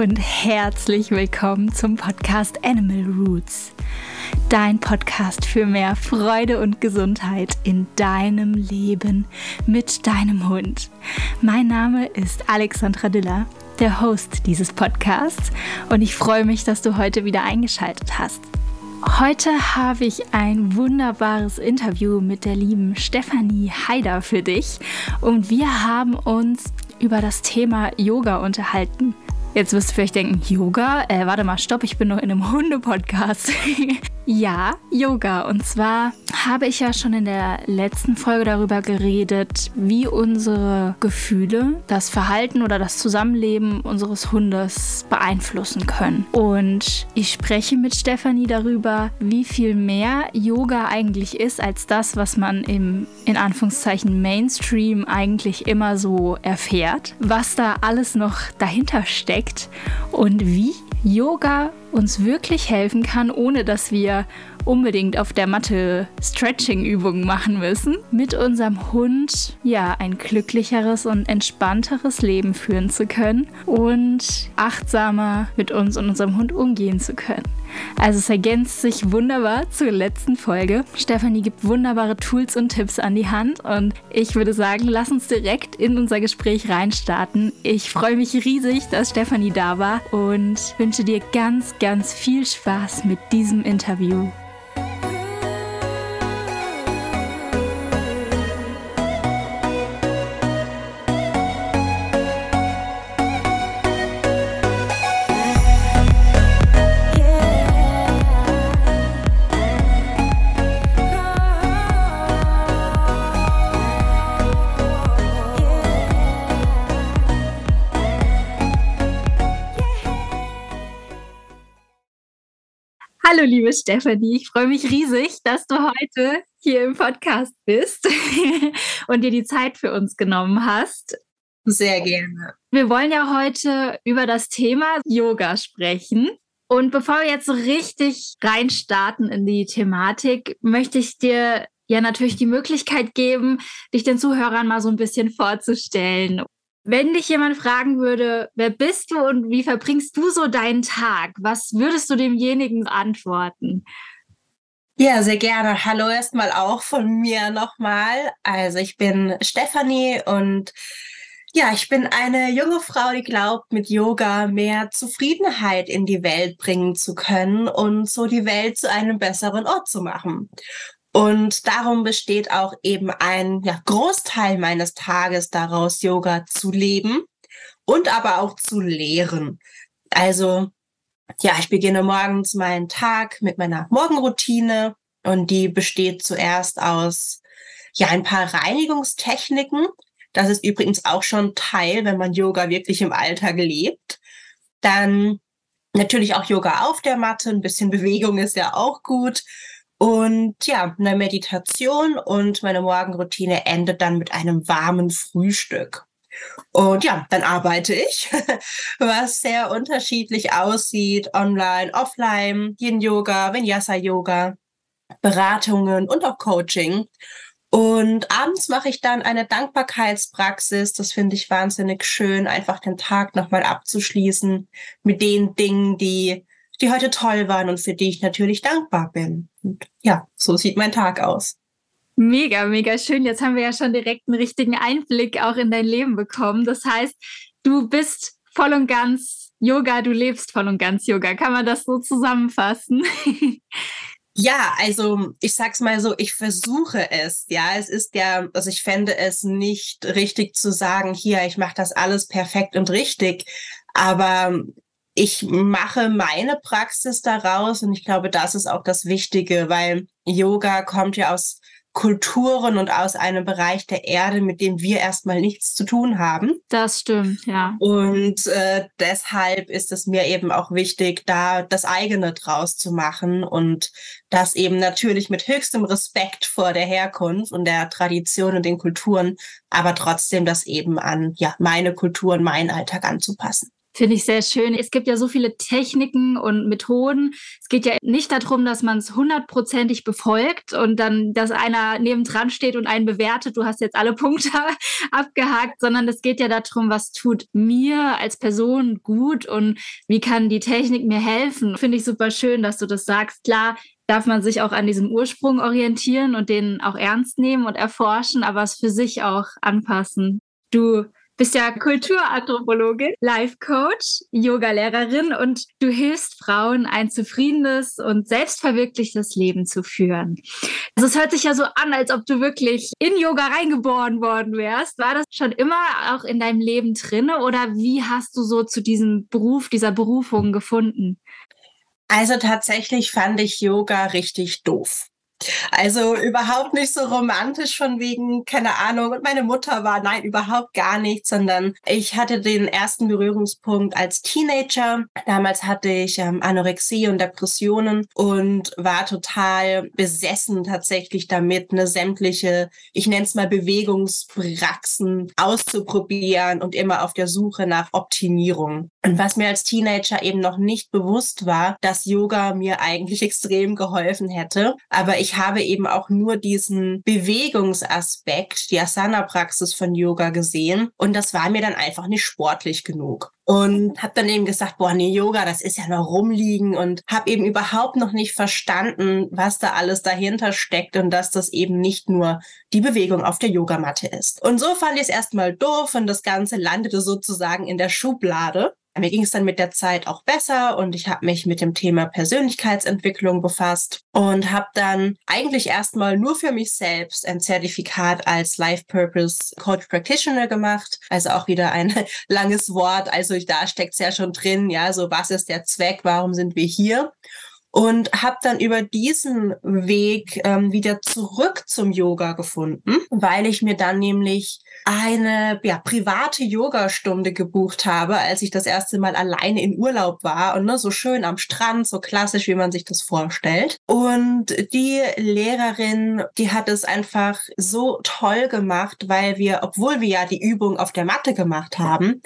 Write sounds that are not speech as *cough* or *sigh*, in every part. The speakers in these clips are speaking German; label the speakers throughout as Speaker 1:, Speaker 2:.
Speaker 1: und herzlich willkommen zum Podcast Animal Roots. Dein Podcast für mehr Freude und Gesundheit in deinem Leben mit deinem Hund. Mein Name ist Alexandra Diller, der Host dieses Podcasts und ich freue mich, dass du heute wieder eingeschaltet hast. Heute habe ich ein wunderbares Interview mit der lieben Stefanie Haider für dich und wir haben uns über das Thema Yoga unterhalten. Jetzt wirst du vielleicht denken, Yoga? Äh, warte mal, stopp, ich bin noch in einem Hunde-Podcast. *laughs* ja, Yoga. Und zwar habe ich ja schon in der letzten Folge darüber geredet, wie unsere Gefühle das Verhalten oder das Zusammenleben unseres Hundes beeinflussen können. Und ich spreche mit Stefanie darüber, wie viel mehr Yoga eigentlich ist als das, was man im in Anführungszeichen Mainstream eigentlich immer so erfährt, was da alles noch dahinter steckt und wie Yoga uns wirklich helfen kann, ohne dass wir unbedingt auf der Matte Stretching-Übungen machen müssen, mit unserem Hund ja ein glücklicheres und entspannteres Leben führen zu können und achtsamer mit uns und unserem Hund umgehen zu können. Also es ergänzt sich wunderbar zur letzten Folge. Stefanie gibt wunderbare Tools und Tipps an die Hand und ich würde sagen, lass uns direkt in unser Gespräch reinstarten. Ich freue mich riesig, dass Stefanie da war und wünsche dir ganz, ganz viel Spaß mit diesem Interview. Hallo, liebe Stefanie. Ich freue mich riesig, dass du heute hier im Podcast bist *laughs* und dir die Zeit für uns genommen hast.
Speaker 2: Sehr gerne.
Speaker 1: Wir wollen ja heute über das Thema Yoga sprechen. Und bevor wir jetzt so richtig reinstarten in die Thematik, möchte ich dir ja natürlich die Möglichkeit geben, dich den Zuhörern mal so ein bisschen vorzustellen. Wenn dich jemand fragen würde, wer bist du und wie verbringst du so deinen Tag, was würdest du demjenigen antworten?
Speaker 2: Ja, sehr gerne. Hallo erstmal auch von mir nochmal. Also ich bin Stefanie und ja, ich bin eine junge Frau, die glaubt, mit Yoga mehr Zufriedenheit in die Welt bringen zu können und so die Welt zu einem besseren Ort zu machen. Und darum besteht auch eben ein ja, Großteil meines Tages daraus, Yoga zu leben und aber auch zu lehren. Also, ja, ich beginne morgens meinen Tag mit meiner Morgenroutine und die besteht zuerst aus ja ein paar Reinigungstechniken. Das ist übrigens auch schon Teil, wenn man Yoga wirklich im Alltag lebt. Dann natürlich auch Yoga auf der Matte, ein bisschen *laughs* Bewegung ist ja auch gut. Und ja, eine Meditation und meine Morgenroutine endet dann mit einem warmen Frühstück. Und ja, dann arbeite ich, *laughs* was sehr unterschiedlich aussieht, online, offline, Yin-Yoga, Vinyasa-Yoga, Beratungen und auch Coaching. Und abends mache ich dann eine Dankbarkeitspraxis. Das finde ich wahnsinnig schön, einfach den Tag nochmal abzuschließen mit den Dingen, die die heute toll waren und für die ich natürlich dankbar bin. Und ja, so sieht mein Tag aus.
Speaker 1: Mega, mega schön. Jetzt haben wir ja schon direkt einen richtigen Einblick auch in dein Leben bekommen. Das heißt, du bist voll und ganz Yoga, du lebst voll und ganz Yoga. Kann man das so zusammenfassen? *laughs*
Speaker 2: Ja, also ich sag's mal so, ich versuche es. Ja, es ist ja, also ich fände es nicht richtig zu sagen, hier, ich mache das alles perfekt und richtig. Aber ich mache meine Praxis daraus und ich glaube, das ist auch das Wichtige, weil Yoga kommt ja aus Kulturen und aus einem Bereich der Erde, mit dem wir erstmal nichts zu tun haben.
Speaker 1: Das stimmt, ja.
Speaker 2: Und äh, deshalb ist es mir eben auch wichtig, da das eigene draus zu machen und das eben natürlich mit höchstem Respekt vor der Herkunft und der Tradition und den Kulturen, aber trotzdem das eben an ja meine Kultur und meinen Alltag anzupassen.
Speaker 1: Finde ich sehr schön. Es gibt ja so viele Techniken und Methoden. Es geht ja nicht darum, dass man es hundertprozentig befolgt und dann, dass einer nebendran steht und einen bewertet, du hast jetzt alle Punkte *laughs* abgehakt, sondern es geht ja darum, was tut mir als Person gut und wie kann die Technik mir helfen. Finde ich super schön, dass du das sagst. Klar, darf man sich auch an diesem Ursprung orientieren und den auch ernst nehmen und erforschen, aber es für sich auch anpassen. Du bist ja Kulturanthropologin, Life Coach, Yoga-Lehrerin und du hilfst Frauen, ein zufriedenes und selbstverwirklichtes Leben zu führen. Also es hört sich ja so an, als ob du wirklich in Yoga reingeboren worden wärst. War das schon immer auch in deinem Leben drin oder wie hast du so zu diesem Beruf, dieser Berufung gefunden?
Speaker 2: Also tatsächlich fand ich Yoga richtig doof. Also überhaupt nicht so romantisch von wegen, keine Ahnung, und meine Mutter war, nein, überhaupt gar nicht, sondern ich hatte den ersten Berührungspunkt als Teenager. Damals hatte ich ähm, Anorexie und Depressionen und war total besessen tatsächlich damit, eine sämtliche, ich nenne es mal Bewegungspraxen auszuprobieren und immer auf der Suche nach Optimierung. Und was mir als Teenager eben noch nicht bewusst war, dass Yoga mir eigentlich *laughs* extrem geholfen hätte. Aber ich habe eben auch nur diesen Bewegungsaspekt, die Asana-Praxis von Yoga gesehen. Und das war mir dann einfach nicht sportlich genug. Und habe dann eben gesagt, boah, nee, Yoga, das ist ja noch rumliegen und habe eben überhaupt noch nicht verstanden, was da alles dahinter steckt und dass das eben nicht nur die Bewegung auf der Yogamatte ist. Und so fand ich es erstmal doof und das Ganze landete sozusagen in der Schublade. Mir ging es dann mit der Zeit auch besser und ich habe mich mit dem Thema Persönlichkeitsentwicklung befasst und habe dann eigentlich erstmal nur für mich selbst ein Zertifikat als Life Purpose Coach Practitioner gemacht. Also auch wieder ein *laughs* langes Wort. Also da steckt es ja schon drin, ja, so was ist der Zweck, warum sind wir hier? Und habe dann über diesen Weg ähm, wieder zurück zum Yoga gefunden, weil ich mir dann nämlich eine ja, private Yogastunde gebucht habe, als ich das erste Mal alleine in Urlaub war und ne, so schön am Strand, so klassisch, wie man sich das vorstellt. Und die Lehrerin, die hat es einfach so toll gemacht, weil wir, obwohl wir ja die Übung auf der Matte gemacht haben,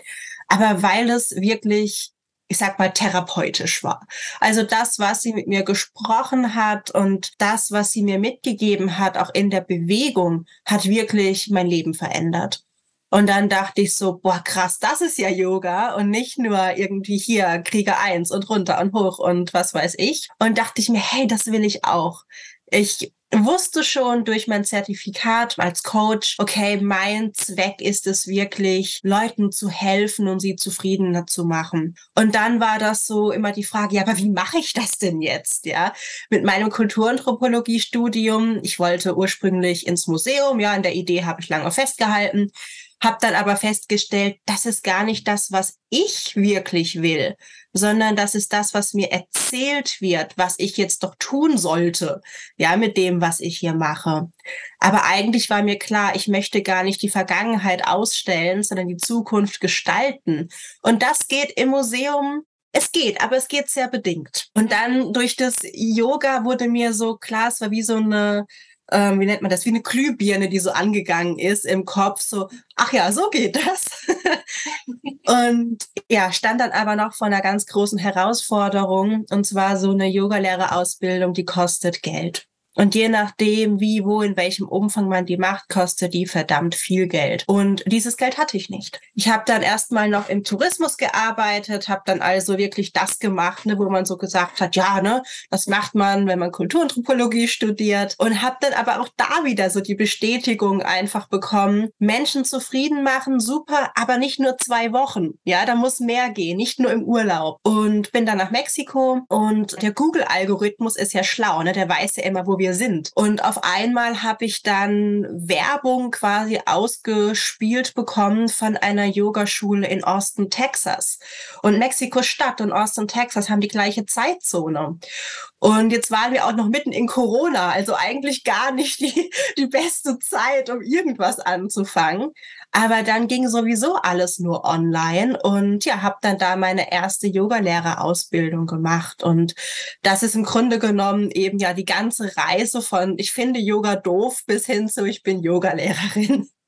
Speaker 2: aber weil es wirklich ich sag mal, therapeutisch war. Also das, was sie mit mir gesprochen hat und das, was sie mir mitgegeben hat, auch in der Bewegung, hat wirklich mein Leben verändert. Und dann dachte ich so, boah, krass, das ist ja Yoga und nicht nur irgendwie hier Krieger eins und runter und hoch und was weiß ich. Und dachte ich mir, hey, das will ich auch. Ich wusste schon durch mein Zertifikat als Coach, okay, mein Zweck ist es wirklich, Leuten zu helfen und sie zufriedener zu machen. Und dann war das so immer die Frage, ja, aber wie mache ich das denn jetzt? Ja, mit meinem Kulturanthropologie-Studium. Ich wollte ursprünglich ins Museum. Ja, in der Idee habe ich lange festgehalten. Habe dann aber festgestellt, das ist gar nicht das, was ich wirklich will, sondern das ist das, was mir erzählt wird, was ich jetzt doch tun sollte, ja, mit dem, was ich hier mache. Aber eigentlich war mir klar, ich möchte gar nicht die Vergangenheit ausstellen, sondern die Zukunft gestalten. Und das geht im Museum es geht, aber es geht sehr bedingt. Und dann durch das Yoga wurde mir so klar, es war wie so eine ähm, wie nennt man das, wie eine Glühbirne, die so angegangen ist im Kopf, so, ach ja, so geht das. *laughs* und ja, stand dann aber noch vor einer ganz großen Herausforderung, und zwar so eine Yogalehrerausbildung, die kostet Geld. Und je nachdem, wie, wo, in welchem Umfang man die macht, kostet die verdammt viel Geld. Und dieses Geld hatte ich nicht. Ich habe dann erstmal noch im Tourismus gearbeitet, habe dann also wirklich das gemacht, ne, wo man so gesagt hat, ja, ne, das macht man, wenn man Kulturanthropologie studiert. Und habe dann aber auch da wieder so die Bestätigung einfach bekommen, Menschen zufrieden machen, super, aber nicht nur zwei Wochen. Ja, da muss mehr gehen, nicht nur im Urlaub. Und bin dann nach Mexiko und der Google-Algorithmus ist ja schlau, ne, der weiß ja immer, wo wir wir sind. Und auf einmal habe ich dann Werbung quasi ausgespielt bekommen von einer Yogaschule in Austin, Texas. Und Mexiko-Stadt und Austin, Texas haben die gleiche Zeitzone. Und jetzt waren wir auch noch mitten in Corona, also eigentlich gar nicht die, die beste Zeit, um irgendwas anzufangen. Aber dann ging sowieso alles nur online und ja, habe dann da meine erste Yogalehrerausbildung gemacht. Und das ist im Grunde genommen eben ja die ganze Reise von ich finde Yoga doof bis hin zu ich bin Yogalehrerin. *laughs*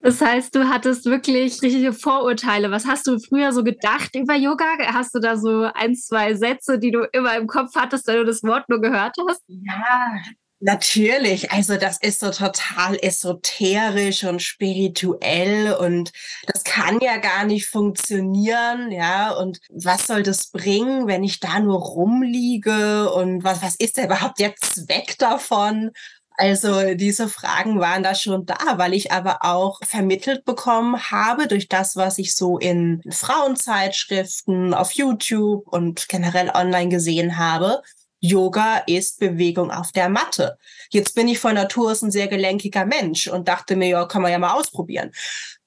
Speaker 1: Das heißt, du hattest wirklich richtige Vorurteile. Was hast du früher so gedacht über Yoga? Hast du da so ein, zwei Sätze, die du immer im Kopf hattest, wenn du das Wort nur gehört hast?
Speaker 2: Ja, Natürlich, also das ist so total esoterisch und spirituell und das kann ja gar nicht funktionieren, ja. Und was soll das bringen, wenn ich da nur rumliege und was, was ist denn überhaupt der Zweck davon? Also diese Fragen waren da schon da, weil ich aber auch vermittelt bekommen habe durch das, was ich so in Frauenzeitschriften, auf YouTube und generell online gesehen habe, Yoga ist Bewegung auf der Matte. Jetzt bin ich von Natur aus ein sehr gelenkiger Mensch und dachte mir, ja, kann man ja mal ausprobieren.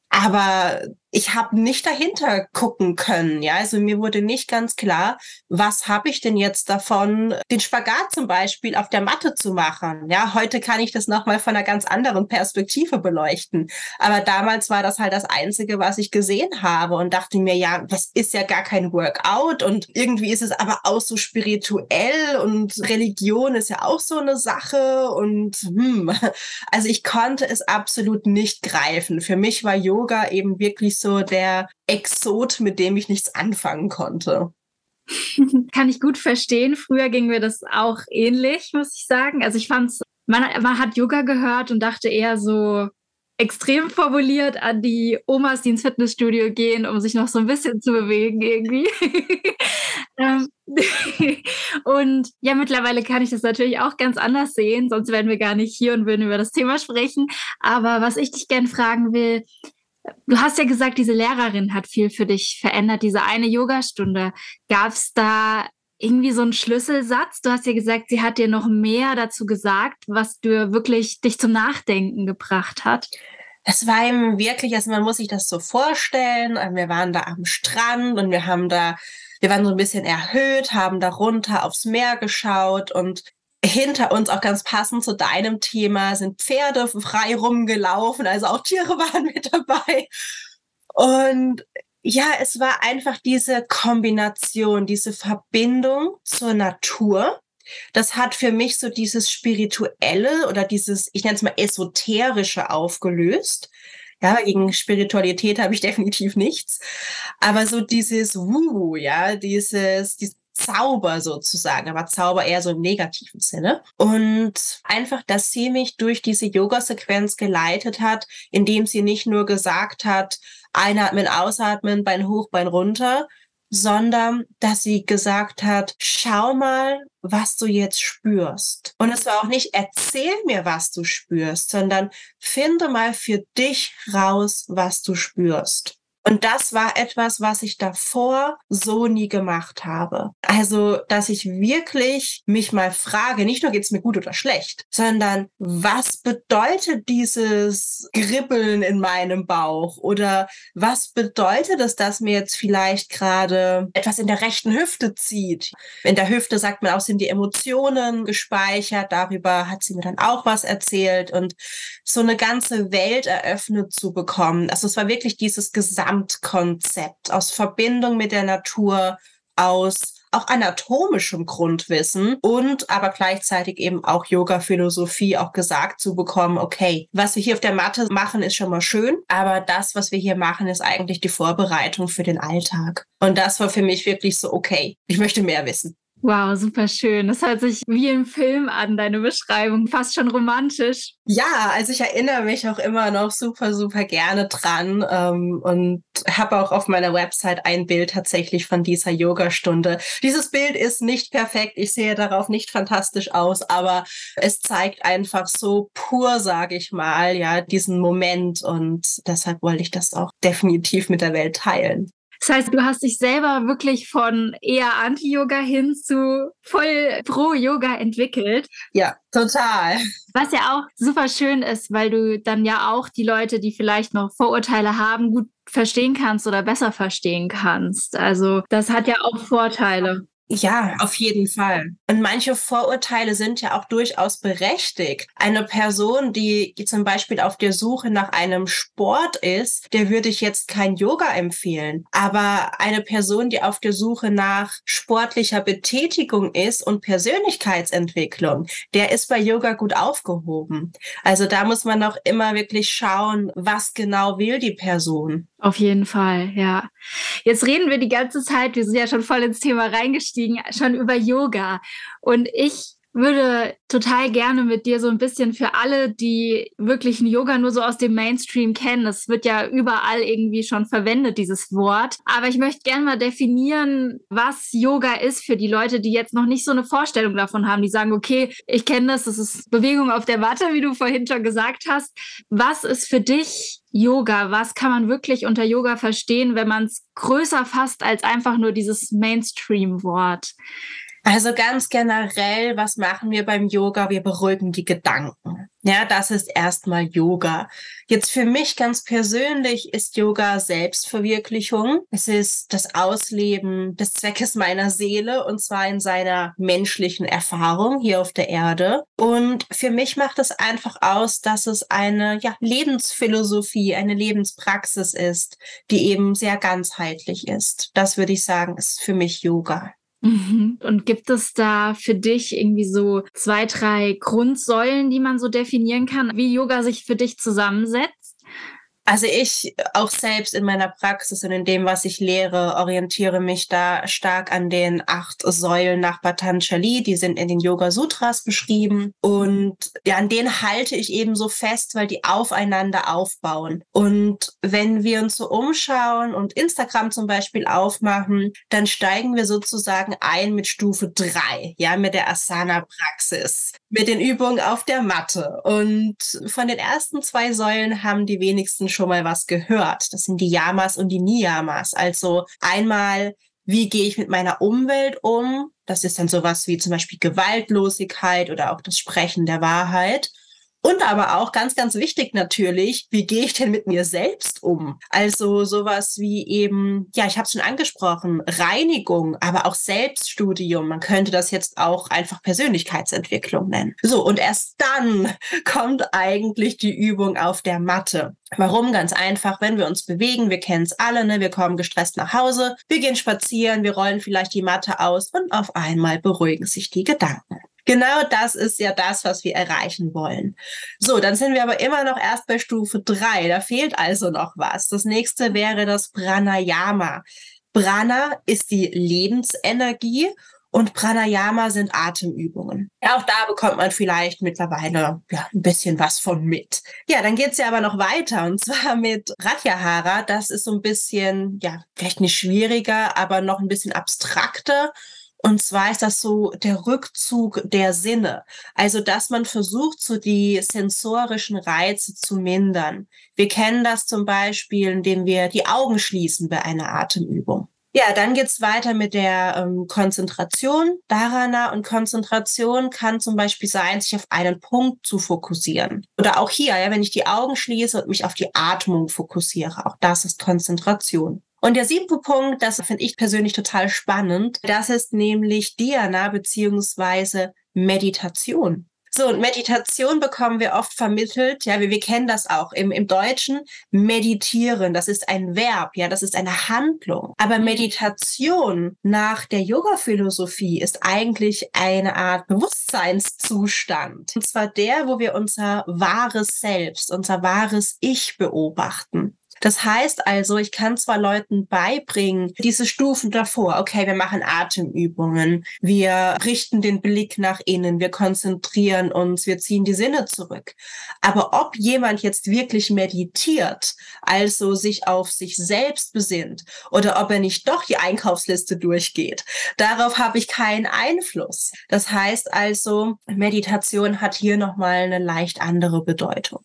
Speaker 2: Aber ich habe nicht dahinter gucken können. Ja, also mir wurde nicht ganz klar, was habe ich denn jetzt davon, den Spagat zum Beispiel auf der Matte zu machen. Ja, heute kann ich das nochmal von einer ganz anderen Perspektive beleuchten. Aber damals war das halt das Einzige, was ich gesehen habe und dachte mir, ja, das ist ja gar kein Workout und irgendwie ist es aber auch so spirituell und Religion ist ja auch so eine Sache und hm, also ich konnte es absolut nicht greifen. Für mich war Yoga eben wirklich so der Exot, mit dem ich nichts anfangen konnte. *laughs*
Speaker 1: Kann ich gut verstehen. Früher ging mir das auch ähnlich, muss ich sagen. Also ich fand man, man hat Yoga gehört und dachte eher so extrem formuliert an die Omas, die ins Fitnessstudio gehen, um sich noch so ein bisschen zu bewegen irgendwie. *laughs* Ähm, *laughs* und ja, mittlerweile kann ich das natürlich auch ganz anders sehen, sonst wären wir gar nicht hier und würden über das Thema sprechen. Aber was ich dich gerne fragen will, Du hast ja gesagt, diese Lehrerin hat viel für dich verändert, diese eine Yogastunde. Gab es da irgendwie so einen Schlüsselsatz? Du hast ja gesagt, sie hat dir noch mehr dazu gesagt, was du wirklich dich zum Nachdenken gebracht hat.
Speaker 2: Es war eben wirklich, also man muss sich das so vorstellen. Wir waren da am Strand und wir haben da, wir waren so ein bisschen erhöht, haben da runter aufs Meer geschaut und hinter uns auch ganz passend zu deinem Thema sind Pferde frei rumgelaufen, also auch Tiere *laughs* waren mit dabei. Und ja, es war einfach diese Kombination, diese Verbindung zur Natur. Das hat für mich so dieses Spirituelle oder dieses, ich nenne es mal Esoterische aufgelöst. Ja, gegen Spiritualität habe ich *laughs* definitiv nichts. Aber so dieses Wuhu, ja, dieses, dieses Zauber sozusagen, aber Zauber eher so im negativen Sinne. Und einfach, dass sie mich durch diese Yoga-Sequenz geleitet hat, indem sie nicht nur gesagt hat, einatmen, ausatmen, Bein hoch, Bein runter, sondern dass sie gesagt hat, schau mal, was du jetzt spürst. Und es war auch nicht, erzähl mir, was du spürst, sondern finde mal für dich raus, was du spürst. Und das war etwas, was ich davor so nie gemacht habe. Also, dass ich wirklich mich mal frage, nicht nur geht's mir gut oder schlecht, sondern was bedeutet dieses Gribbeln in meinem Bauch? Oder was bedeutet es, dass mir jetzt vielleicht gerade etwas in der rechten Hüfte zieht? In der Hüfte sagt man auch, sind die Emotionen gespeichert. Darüber hat sie mir dann auch was erzählt und so eine ganze Welt eröffnet zu bekommen. Also es war wirklich dieses Gesamt Gesamtkonzept aus Verbindung mit der Natur, aus auch anatomischem Grundwissen und aber gleichzeitig eben auch Yoga-Philosophie auch gesagt zu bekommen, okay, was wir hier auf der Matte machen, ist schon mal schön, aber das, was wir hier machen, ist eigentlich die Vorbereitung für den Alltag. Und das war für mich wirklich so, okay, ich möchte mehr wissen.
Speaker 1: Wow, super schön. Das hört sich wie im Film an, deine Beschreibung, fast schon romantisch.
Speaker 2: Ja, also ich erinnere mich auch immer noch super, super gerne dran ähm, und habe auch auf meiner Website ein Bild tatsächlich von dieser Yoga-Stunde. Dieses Bild ist nicht perfekt, ich sehe darauf nicht fantastisch aus, aber es zeigt einfach so pur, sage ich mal, ja, diesen Moment und deshalb wollte ich das auch definitiv mit der Welt teilen.
Speaker 1: Das heißt, du hast dich selber wirklich von eher Anti-Yoga hin zu voll Pro-Yoga entwickelt.
Speaker 2: Ja, total.
Speaker 1: Was ja auch super schön ist, weil du dann ja auch die Leute, die vielleicht noch Vorurteile haben, gut verstehen kannst oder besser verstehen kannst. Also das hat ja auch Vorteile.
Speaker 2: Ja, auf jeden Fall. Und manche Vorurteile sind ja auch durchaus berechtigt. Eine Person, die zum Beispiel auf der Suche nach einem Sport ist, der würde ich jetzt kein Yoga empfehlen. Aber eine Person, die auf der Suche nach sportlicher Betätigung ist und Persönlichkeitsentwicklung, der ist bei Yoga gut aufgehoben. Also da muss man auch immer wirklich schauen, was genau will die Person.
Speaker 1: Auf jeden Fall, ja. Jetzt reden wir die ganze Zeit, wir sind ja schon voll ins Thema reingestiegen, schon über Yoga. Und ich würde total gerne mit dir so ein bisschen für alle, die wirklich ein Yoga nur so aus dem Mainstream kennen, das wird ja überall irgendwie schon verwendet, dieses Wort. Aber ich möchte gerne mal definieren, was Yoga ist für die Leute, die jetzt noch nicht so eine Vorstellung davon haben, die sagen, okay, ich kenne das, das ist Bewegung auf der Matte, wie du vorhin schon gesagt hast. Was ist für dich Yoga? Was kann man wirklich unter Yoga verstehen, wenn man es größer fasst als einfach nur dieses Mainstream-Wort?
Speaker 2: Also ganz generell, was machen wir beim Yoga? Wir beruhigen die Gedanken. Ja, das ist erstmal Yoga. Jetzt für mich ganz persönlich ist Yoga Selbstverwirklichung. Es ist das Ausleben des Zweckes meiner Seele und zwar in seiner menschlichen Erfahrung hier auf der Erde. Und für mich macht es einfach aus, dass es eine ja, Lebensphilosophie, eine Lebenspraxis ist, die eben sehr ganzheitlich ist. Das würde ich sagen, ist für mich Yoga.
Speaker 1: Mhm. Und gibt es da für dich irgendwie so zwei, drei Grundsäulen, die man so definieren kann, wie Yoga sich für dich zusammensetzt?
Speaker 2: Also ich auch selbst in meiner Praxis und in dem, was ich lehre, orientiere mich da stark an den acht Säulen nach Patanjali. Die sind in den Yoga Sutras beschrieben. Und ja, an denen halte ich eben so fest, weil die aufeinander aufbauen. Und wenn wir uns so umschauen und Instagram zum Beispiel aufmachen, dann steigen wir sozusagen ein mit Stufe drei, ja, mit der Asana-Praxis mit den Übungen auf der Matte. Und von den ersten zwei Säulen haben die wenigsten schon mal was gehört. Das sind die Yamas und die Niyamas. Also einmal, wie gehe ich mit meiner Umwelt um? Das ist dann sowas wie zum Beispiel Gewaltlosigkeit oder auch das Sprechen der Wahrheit. Und aber auch ganz, ganz wichtig natürlich, wie gehe ich denn mit mir selbst um? Also sowas wie eben, ja, ich habe es schon angesprochen, Reinigung, aber auch Selbststudium. Man könnte das jetzt auch einfach Persönlichkeitsentwicklung nennen. So, und erst dann *laughs* kommt eigentlich die Übung auf der Matte. Warum? Ganz einfach, wenn wir uns bewegen, wir kennen es alle, ne? wir kommen gestresst nach Hause, wir gehen spazieren, wir rollen vielleicht die Matte aus und auf einmal beruhigen sich die Gedanken. Genau das ist ja das, was wir erreichen wollen. So, dann sind wir aber immer noch erst bei Stufe drei. Da fehlt also noch was. Das nächste wäre das Pranayama. Prana ist die Lebensenergie und Pranayama sind Atemübungen. Ja, auch da bekommt man vielleicht mittlerweile ja, ein bisschen was von mit. Ja, dann geht's ja aber noch weiter und zwar mit Ratyahara. Das ist so ein bisschen, ja, vielleicht nicht schwieriger, aber noch ein bisschen abstrakter. Und zwar ist das so der Rückzug der Sinne. Also, dass man versucht, so die sensorischen Reize zu mindern. Wir kennen das zum Beispiel, indem wir die Augen schließen bei einer Atemübung. Ja, dann geht's weiter mit der ähm, Konzentration. Dharana und Konzentration kann zum Beispiel sein, sich auf einen Punkt zu fokussieren. Oder auch hier, ja, wenn ich die Augen schließe und mich auf die Atmung fokussiere. Auch das ist Konzentration. Und der siebte Punkt, das finde ich persönlich total spannend, das ist nämlich Dhyana beziehungsweise Meditation. So, und Meditation bekommen wir oft vermittelt, ja, wir, wir kennen das auch im, im Deutschen, meditieren, das ist ein Verb, ja, das ist eine Handlung. Aber Meditation nach der Yoga-Philosophie ist eigentlich eine Art Bewusstseinszustand. Und zwar der, wo wir unser wahres Selbst, unser wahres Ich beobachten. Das heißt also, ich kann zwar Leuten beibringen, diese Stufen davor, okay, wir machen Atemübungen, wir richten den Blick nach innen, wir konzentrieren uns, wir ziehen die Sinne zurück. Aber ob jemand jetzt wirklich meditiert, also sich auf sich selbst besinnt oder ob er nicht doch die Einkaufsliste durchgeht, darauf habe ich keinen Einfluss. Das heißt also, Meditation hat hier nochmal eine leicht andere Bedeutung.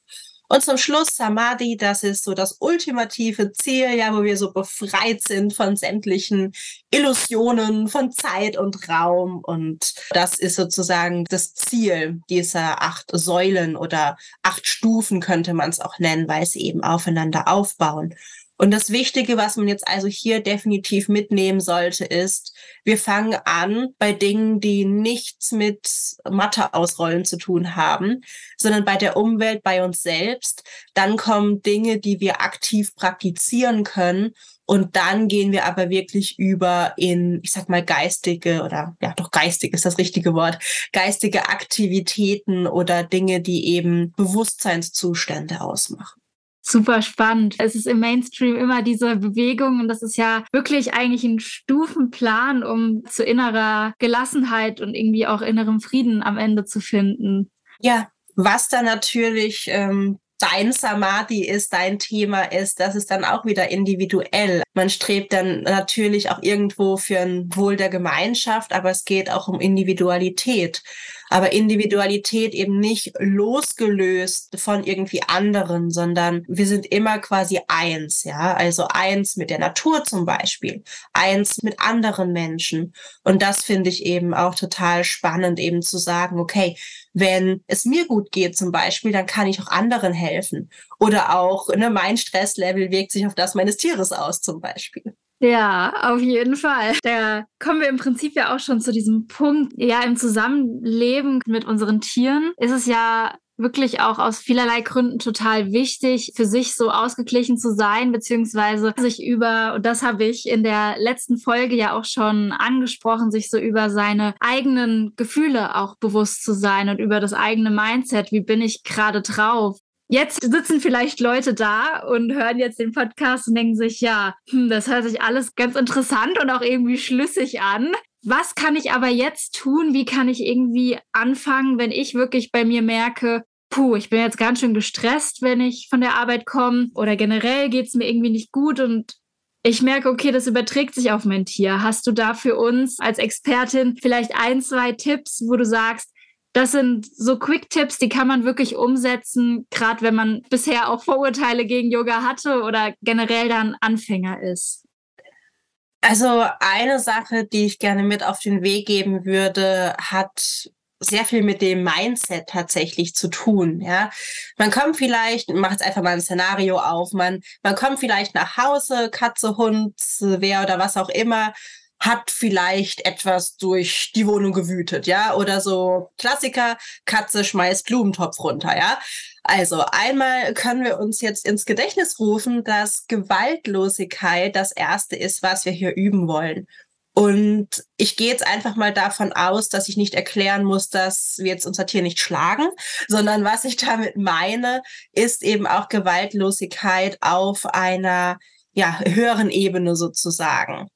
Speaker 2: Und zum Schluss Samadhi, das ist so das ultimative Ziel, ja, wo wir so befreit sind von sämtlichen Illusionen von Zeit und Raum. Und das ist sozusagen das Ziel dieser acht Säulen oder acht Stufen könnte man es auch nennen, weil sie eben aufeinander aufbauen. Und das Wichtige, was man jetzt also hier definitiv mitnehmen sollte, ist, wir fangen an bei Dingen, die nichts mit Mathe ausrollen zu tun haben, sondern bei der Umwelt, bei uns selbst. Dann kommen Dinge, die wir aktiv praktizieren können. Und dann gehen wir aber wirklich über in, ich sag mal, geistige oder ja, doch geistig ist das richtige Wort, geistige Aktivitäten oder Dinge, die eben Bewusstseinszustände ausmachen.
Speaker 1: Super spannend. Es ist im Mainstream immer diese Bewegung und das ist ja wirklich eigentlich ein Stufenplan, um zu innerer Gelassenheit und irgendwie auch innerem Frieden am Ende zu finden.
Speaker 2: Ja, was da natürlich ähm, dein Samadhi ist, dein Thema ist, das ist dann auch wieder individuell. Man strebt dann natürlich auch irgendwo für ein Wohl der Gemeinschaft, aber es geht auch um Individualität aber Individualität eben nicht losgelöst von irgendwie anderen, sondern wir sind immer quasi eins, ja, also eins mit der Natur zum Beispiel, eins mit anderen Menschen. Und das finde ich eben auch total spannend, eben zu sagen, okay, wenn es mir gut geht zum Beispiel, dann kann ich auch anderen helfen. Oder auch, ne, mein Stresslevel wirkt sich auf das meines Tieres aus zum Beispiel.
Speaker 1: Ja, auf jeden Fall. Da kommen wir im Prinzip ja auch schon zu diesem Punkt. Ja, im Zusammenleben mit unseren Tieren ist es ja wirklich auch aus vielerlei Gründen total wichtig, für sich so ausgeglichen zu sein, beziehungsweise sich über, und das habe ich in der letzten Folge ja auch schon angesprochen, sich so über seine eigenen Gefühle auch bewusst zu sein und über das eigene Mindset. Wie bin ich gerade drauf? Jetzt sitzen vielleicht Leute da und hören jetzt den Podcast und denken sich, ja, hm, das hört sich alles ganz interessant und auch irgendwie schlüssig an. Was kann ich aber jetzt tun? Wie kann ich irgendwie anfangen, wenn ich wirklich bei mir merke, puh, ich bin jetzt ganz schön gestresst, wenn ich von der Arbeit komme oder generell geht es mir irgendwie nicht gut und ich merke, okay, das überträgt sich auf mein Tier. Hast du da für uns als Expertin vielleicht ein, zwei Tipps, wo du sagst, das sind so Quick-Tipps, die kann man wirklich umsetzen, gerade wenn man bisher auch Vorurteile gegen Yoga hatte oder generell dann Anfänger ist.
Speaker 2: Also eine Sache, die ich gerne mit auf den Weg geben würde, hat sehr viel mit dem Mindset tatsächlich zu tun. Ja, man kommt vielleicht, macht jetzt einfach mal ein Szenario auf, man man kommt vielleicht nach Hause, Katze, Hund, wer oder was auch immer hat vielleicht etwas durch die Wohnung gewütet, ja, oder so Klassiker, Katze schmeißt Blumentopf runter, ja. Also einmal können wir uns jetzt ins Gedächtnis rufen, dass Gewaltlosigkeit das erste ist, was wir hier üben wollen. Und ich gehe jetzt einfach mal davon aus, dass ich nicht erklären muss, dass wir jetzt unser Tier nicht schlagen, sondern was ich *laughs* damit meine, ist eben auch Gewaltlosigkeit auf einer ja, höheren Ebene sozusagen.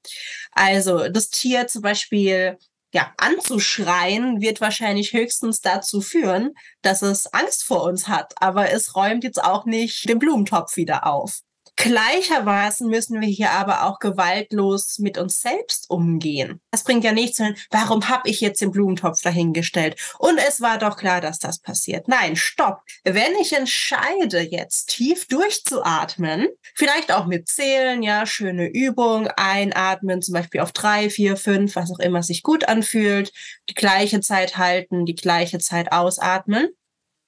Speaker 2: Also das Tier zum Beispiel ja, anzuschreien, wird wahrscheinlich höchstens dazu führen, dass es Angst vor uns hat. Aber es räumt jetzt auch nicht den Blumentopf wieder auf. Gleichermaßen müssen wir hier aber auch gewaltlos mit uns selbst umgehen. Das bringt ja nichts, warum habe ich jetzt den Blumentopf dahingestellt? Und es war doch klar, dass das passiert. Nein, stopp. Wenn ich entscheide, jetzt tief durchzuatmen, vielleicht auch mit Zählen, ja, schöne Übung, einatmen, zum Beispiel auf drei, vier, fünf, was auch immer sich gut anfühlt, die gleiche Zeit halten, die gleiche Zeit ausatmen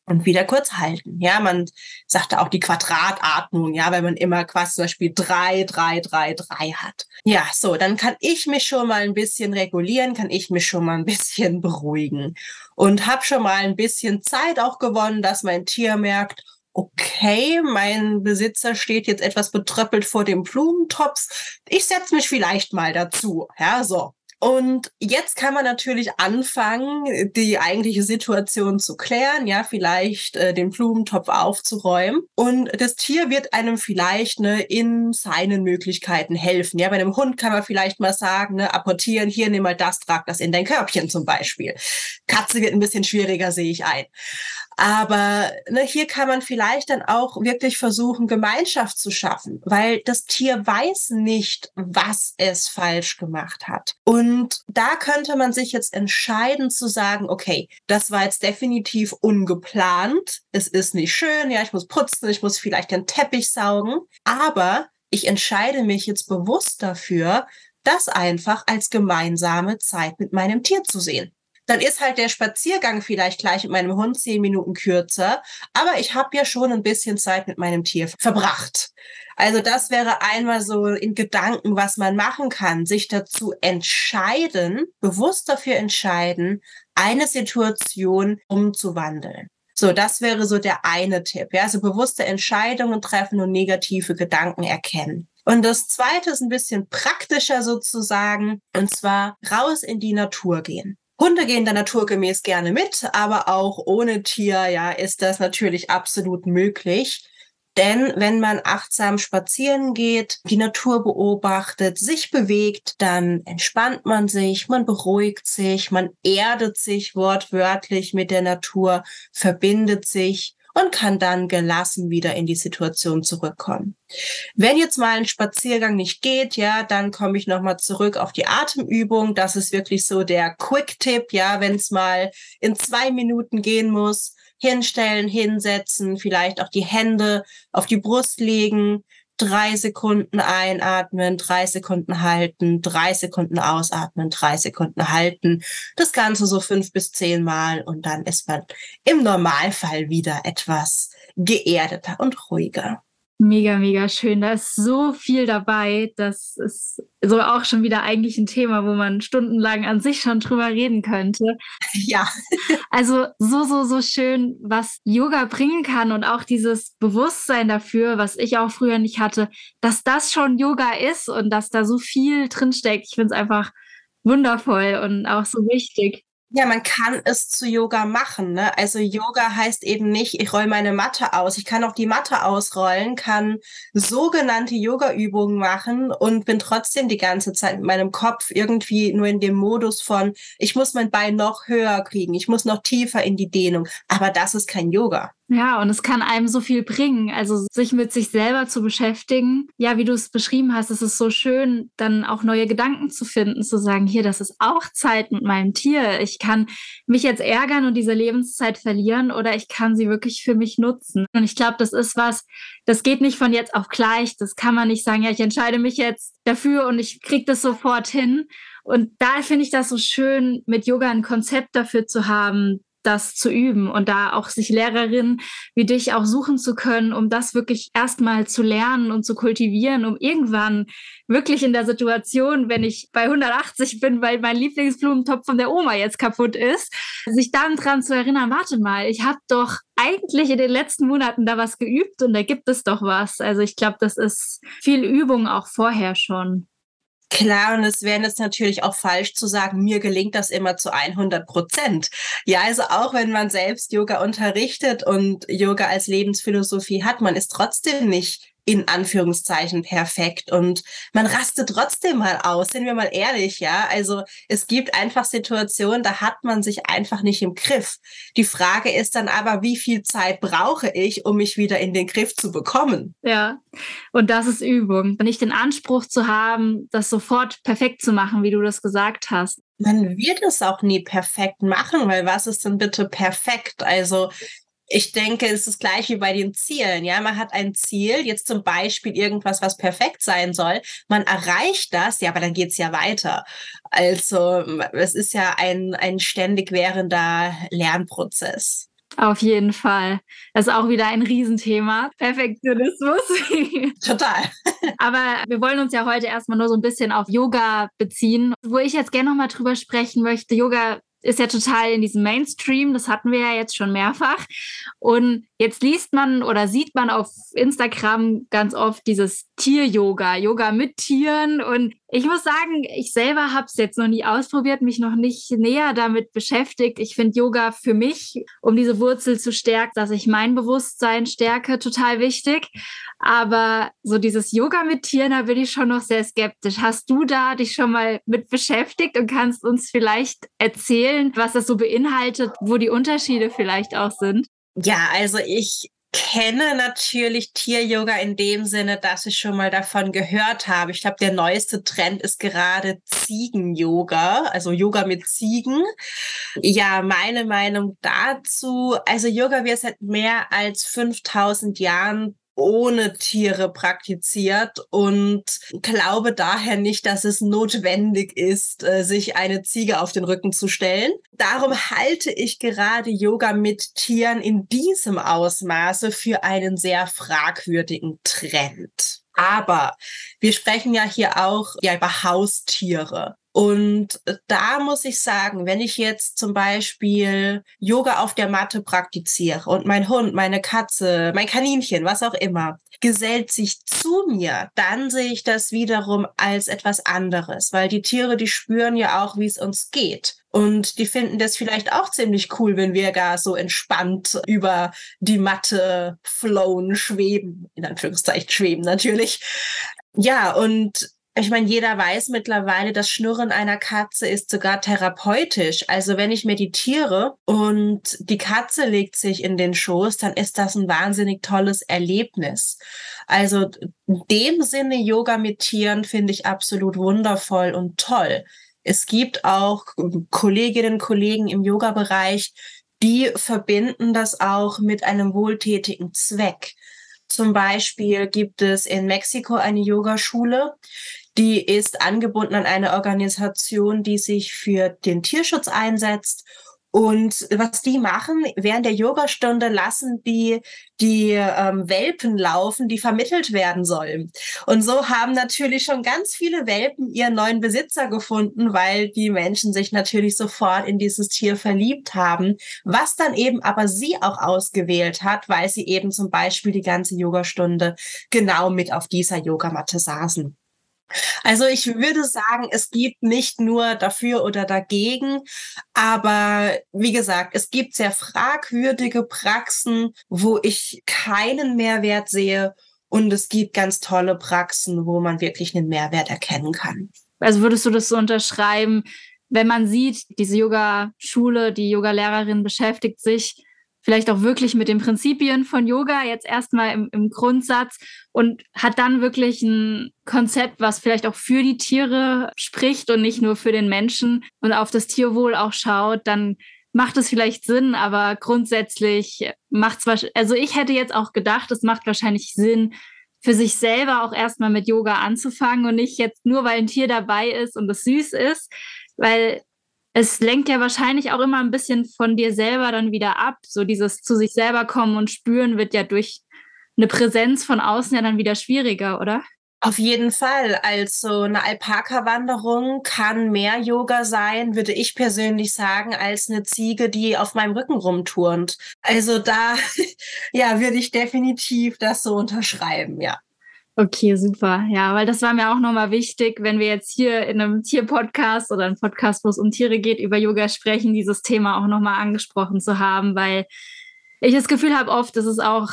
Speaker 2: und wieder kurz halten. Ja, man sagte auch die Quadratatmung, ja, weil man immer quasi zum Beispiel drei, drei, drei, drei hat. Ja, so, dann kann ich mich schon mal ein bisschen regulieren, kann ich mich schon mal ein bisschen beruhigen und habe schon mal ein bisschen Zeit auch gewonnen, dass mein Tier merkt, okay, mein Besitzer steht jetzt etwas betröppelt vor dem Blumentopf. Ich setze mich vielleicht mal dazu. Ja, so. Und jetzt kann man natürlich anfangen, die eigentliche Situation zu klären, ja, vielleicht äh, den Blumentopf aufzuräumen. Und das Tier wird einem vielleicht ne, in seinen Möglichkeiten helfen. Ja, bei einem Hund kann man vielleicht mal sagen, ne, apportieren, hier nimm mal das, trag das in dein Körbchen zum Beispiel. Katze wird ein bisschen schwieriger, sehe ich ein. Aber ne, hier kann man vielleicht dann auch wirklich versuchen, Gemeinschaft zu schaffen, weil das Tier weiß nicht, was es falsch gemacht hat. Und da könnte man sich jetzt entscheiden zu sagen, okay, das war jetzt definitiv ungeplant. Es ist nicht schön. Ja, ich muss putzen, ich muss vielleicht den Teppich saugen. Aber ich entscheide mich jetzt bewusst dafür, das einfach als gemeinsame Zeit mit meinem Tier zu sehen. Dann ist halt der Spaziergang vielleicht gleich mit meinem Hund zehn Minuten kürzer, aber ich habe ja schon ein bisschen Zeit mit meinem Tier verbracht. Also das wäre einmal so in Gedanken, was man machen kann, sich dazu entscheiden, bewusst dafür entscheiden, eine Situation umzuwandeln. So, das wäre so der eine Tipp. Ja, also bewusste Entscheidungen treffen und negative Gedanken erkennen. Und das zweite ist ein bisschen praktischer sozusagen, und zwar raus in die Natur gehen. Hunde gehen da naturgemäß gerne mit, aber auch ohne Tier, ja, ist das natürlich absolut möglich. Denn wenn man achtsam spazieren geht, die Natur beobachtet, sich bewegt, dann entspannt man sich, man beruhigt sich, man erdet sich wortwörtlich mit der Natur, verbindet sich und kann dann gelassen wieder in die Situation zurückkommen. Wenn jetzt mal ein Spaziergang nicht geht, ja, dann komme ich nochmal zurück auf die Atemübung. Das ist wirklich so der Quick-Tipp, ja, wenn es mal in zwei Minuten gehen muss hinstellen, hinsetzen, vielleicht auch die Hände auf die Brust legen, drei Sekunden einatmen, drei Sekunden halten, drei Sekunden ausatmen, drei Sekunden halten. Das Ganze so fünf bis zehn Mal und dann ist man im Normalfall wieder etwas geerdeter und ruhiger.
Speaker 1: Mega, mega schön. Da ist so viel dabei. Das ist so auch schon wieder eigentlich ein Thema, wo man stundenlang an sich schon drüber reden könnte. *laughs*
Speaker 2: Ja.
Speaker 1: Also so, so, so schön, was Yoga bringen kann und auch dieses Bewusstsein dafür, was ich auch früher nicht hatte, dass das schon Yoga ist und dass da so viel drinsteckt. Ich finde es einfach wundervoll und auch so wichtig.
Speaker 2: Ja, man kann es zu Yoga machen. Ne? Also Yoga heißt eben nicht, ich roll meine Matte aus. Ich kann auch die Matte ausrollen, kann sogenannte Yoga-Übungen machen und bin trotzdem die ganze Zeit mit meinem Kopf irgendwie nur in dem Modus von, ich muss mein Bein noch höher kriegen, ich muss noch tiefer in die Dehnung. Aber das ist kein Yoga.
Speaker 1: Ja, und es kann einem so viel bringen. Also sich mit sich selber zu beschäftigen. Ja, wie du es beschrieben hast, es ist so schön, dann auch neue Gedanken zu finden, zu sagen, hier, das ist auch Zeit mit meinem Tier. Ich kann mich jetzt ärgern und diese Lebenszeit verlieren oder ich kann sie wirklich für mich nutzen. Und ich glaube, das ist was, das geht nicht von jetzt auf gleich. Das kann man nicht sagen, ja, ich entscheide mich jetzt dafür und ich kriege das sofort hin. Und da finde ich das so schön, mit Yoga ein Konzept dafür zu haben, das zu üben und da auch sich Lehrerinnen wie dich auch suchen zu können, um das wirklich erstmal zu lernen und zu kultivieren, um irgendwann wirklich in der Situation, wenn ich bei 180 bin, weil mein Lieblingsblumentopf von der Oma jetzt kaputt ist, sich dann dran zu erinnern, warte mal, ich habe doch eigentlich in den letzten Monaten da was geübt und da gibt es doch was. Also ich glaube, das ist viel Übung auch vorher schon.
Speaker 2: Klar, und es wäre jetzt natürlich auch falsch zu sagen, mir gelingt das immer zu 100 Prozent. Ja, also auch wenn man selbst Yoga unterrichtet und Yoga als Lebensphilosophie hat, man ist trotzdem nicht in Anführungszeichen perfekt und man rastet trotzdem mal aus, sind wir mal ehrlich, ja. Also es gibt einfach Situationen, da hat man sich einfach nicht im Griff. Die Frage ist dann aber, wie viel Zeit brauche ich, um mich wieder in den Griff zu bekommen?
Speaker 1: Ja, und das ist Übung. Nicht den Anspruch zu haben, das sofort perfekt zu machen, wie du das gesagt hast.
Speaker 2: Man wird es auch nie perfekt machen, weil was ist denn bitte perfekt? Also ich denke, es ist gleich wie bei den Zielen. Ja, man hat ein Ziel, jetzt zum Beispiel irgendwas, was perfekt sein soll. Man erreicht das, ja, aber dann geht's ja weiter. Also es ist ja ein, ein ständig währender Lernprozess.
Speaker 1: Auf jeden Fall. Das ist auch wieder ein Riesenthema. Perfektionismus. *laughs*
Speaker 2: Total.
Speaker 1: Aber wir wollen uns ja heute erstmal nur so ein bisschen auf Yoga beziehen. Wo ich jetzt gerne nochmal drüber sprechen möchte. Yoga ist ja total in diesem Mainstream, das hatten wir ja jetzt schon mehrfach. Und jetzt liest man oder sieht man auf Instagram ganz oft dieses Tier-Yoga, Yoga mit Tieren. Und ich muss sagen, ich selber habe es jetzt noch nie ausprobiert, mich noch nicht näher damit beschäftigt. Ich finde Yoga für mich, um diese Wurzel zu stärken, dass ich mein Bewusstsein stärke, total wichtig. Aber so dieses Yoga mit Tieren, da bin ich schon noch sehr skeptisch. Hast du da dich schon mal mit beschäftigt und kannst uns vielleicht erzählen, was das so beinhaltet, wo die Unterschiede vielleicht auch sind?
Speaker 2: Ja, also ich kenne natürlich Tier-Yoga in dem Sinne, dass ich schon mal davon gehört habe. Ich glaube, der neueste Trend ist gerade Ziegen-Yoga, also Yoga mit Ziegen. Ja, meine Meinung dazu, also Yoga wird seit mehr als 5000 Jahren ohne Tiere praktiziert und glaube daher nicht, dass es notwendig ist, äh, sich eine Ziege auf den Rücken zu stellen. Darum halte ich gerade Yoga mit Tieren in diesem Ausmaße für einen sehr fragwürdigen Trend. Aber wir sprechen ja hier auch ja über Haustiere. Und da muss ich sagen, wenn ich jetzt zum Beispiel Yoga auf der Matte praktiziere und mein Hund, meine Katze, mein Kaninchen, was auch immer, gesellt sich zu mir, dann sehe ich das wiederum als etwas anderes, weil die Tiere, die spüren ja auch, wie es uns geht. Und die finden das vielleicht auch ziemlich cool, wenn wir gar so entspannt über die Matte flown, schweben, in Anführungszeichen schweben natürlich. Ja, und ich meine, jeder weiß mittlerweile, das Schnurren einer Katze ist sogar therapeutisch. Also wenn ich mir die Tiere und die Katze legt sich in den Schoß, dann ist das ein wahnsinnig tolles Erlebnis. Also in dem Sinne Yoga mit Tieren finde ich absolut wundervoll und toll. Es gibt auch Kolleginnen und Kollegen im Yoga-Bereich, die verbinden das auch mit einem wohltätigen Zweck. Zum Beispiel gibt es in Mexiko eine Yogaschule, die ist angebunden an eine Organisation, die sich für den Tierschutz einsetzt. Und was die machen, während der Yogastunde lassen die die ähm, Welpen laufen, die vermittelt werden sollen. Und so haben natürlich schon ganz viele Welpen ihren neuen Besitzer gefunden, weil die Menschen sich natürlich sofort in dieses Tier verliebt haben, was dann eben aber sie auch ausgewählt hat, weil sie eben zum Beispiel die ganze Yogastunde genau mit auf dieser Yogamatte saßen. Also ich würde sagen, es gibt nicht nur dafür oder dagegen, aber wie gesagt, es gibt sehr fragwürdige Praxen, wo ich keinen Mehrwert sehe und es gibt ganz tolle Praxen, wo man wirklich einen Mehrwert erkennen kann.
Speaker 1: Also würdest du das so unterschreiben, wenn man sieht, diese Yoga-Schule, die Yoga-Lehrerin beschäftigt sich vielleicht auch wirklich mit den Prinzipien von Yoga jetzt erstmal im, im Grundsatz und hat dann wirklich ein Konzept, was vielleicht auch für die Tiere spricht und nicht nur für den Menschen und auf das Tierwohl auch schaut, dann macht es vielleicht Sinn, aber grundsätzlich macht es also ich hätte jetzt auch gedacht, es macht wahrscheinlich Sinn, für sich selber auch erstmal mit Yoga anzufangen und nicht jetzt nur, weil ein Tier dabei ist und es süß ist, weil es lenkt ja wahrscheinlich auch immer ein bisschen von dir selber dann wieder ab. So dieses zu sich selber kommen und spüren wird ja durch eine Präsenz von außen ja dann wieder schwieriger, oder?
Speaker 2: Auf jeden Fall. Also eine Alpaka-Wanderung kann mehr Yoga sein, würde ich persönlich sagen, als eine Ziege, die auf meinem Rücken rumturnt. Also da, *laughs* ja, würde ich definitiv das so unterschreiben, ja.
Speaker 1: Okay, super. Ja, weil das war mir auch nochmal wichtig, wenn wir jetzt hier in einem Tierpodcast oder einem Podcast, wo es um Tiere geht, über Yoga sprechen, dieses Thema auch nochmal angesprochen zu haben, weil ich das Gefühl habe, oft ist es auch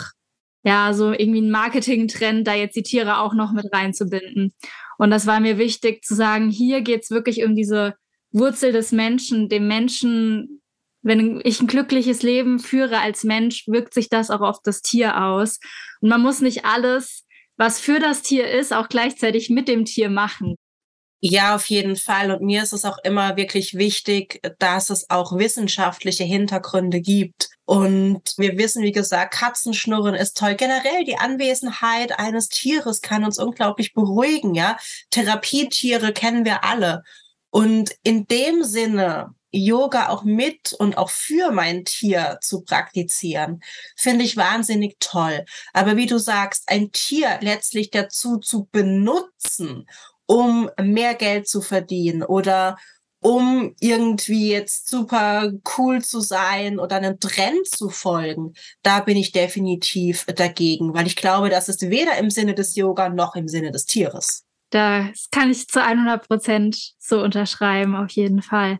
Speaker 1: ja so irgendwie ein Marketing-Trend, da jetzt die Tiere auch noch mit reinzubinden. Und das war mir wichtig zu sagen, hier geht es wirklich um diese Wurzel des Menschen, dem Menschen wenn ich ein glückliches Leben führe als Mensch, wirkt sich das auch auf das Tier aus. Und man muss nicht alles was für das Tier ist, auch gleichzeitig mit dem Tier machen.
Speaker 2: Ja, auf jeden Fall. Und mir ist es auch immer wirklich wichtig, dass es auch wissenschaftliche Hintergründe gibt. Und wir wissen, wie gesagt, Katzenschnurren ist toll. Generell die Anwesenheit eines Tieres kann uns unglaublich beruhigen, ja. Therapietiere kennen wir alle. Und in dem Sinne Yoga auch mit und auch für mein Tier zu praktizieren, finde ich wahnsinnig toll. Aber wie du sagst, ein Tier letztlich dazu zu benutzen, um mehr Geld zu verdienen oder um irgendwie jetzt super cool zu sein oder einem Trend zu folgen, da bin ich definitiv dagegen, weil ich glaube, das ist weder im Sinne des Yoga noch im Sinne des Tieres.
Speaker 1: Das kann ich zu 100 Prozent so unterschreiben, auf jeden Fall.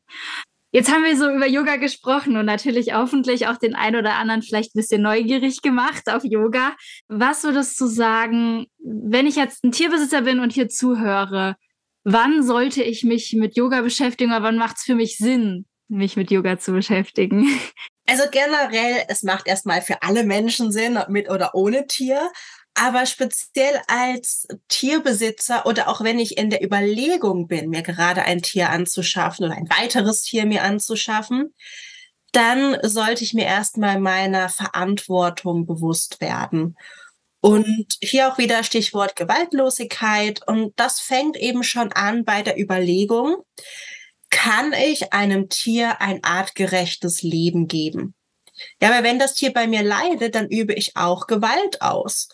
Speaker 1: Jetzt haben wir so über Yoga gesprochen und natürlich hoffentlich auch den einen oder anderen vielleicht ein bisschen neugierig gemacht auf Yoga. Was würdest du sagen, wenn ich jetzt ein Tierbesitzer bin und hier zuhöre, wann sollte ich mich mit Yoga beschäftigen oder wann macht es für mich Sinn, mich mit Yoga zu beschäftigen?
Speaker 2: Also generell, es macht erstmal für alle Menschen Sinn, mit oder ohne Tier. Aber speziell als Tierbesitzer oder auch wenn ich in der Überlegung bin, mir gerade ein Tier anzuschaffen oder ein weiteres Tier mir anzuschaffen, dann sollte ich mir erstmal meiner Verantwortung bewusst werden. Und hier auch wieder Stichwort Gewaltlosigkeit. Und das fängt eben schon an bei der Überlegung, kann ich einem Tier ein artgerechtes Leben geben? Ja, aber wenn das Tier bei mir leidet, dann übe ich auch Gewalt aus.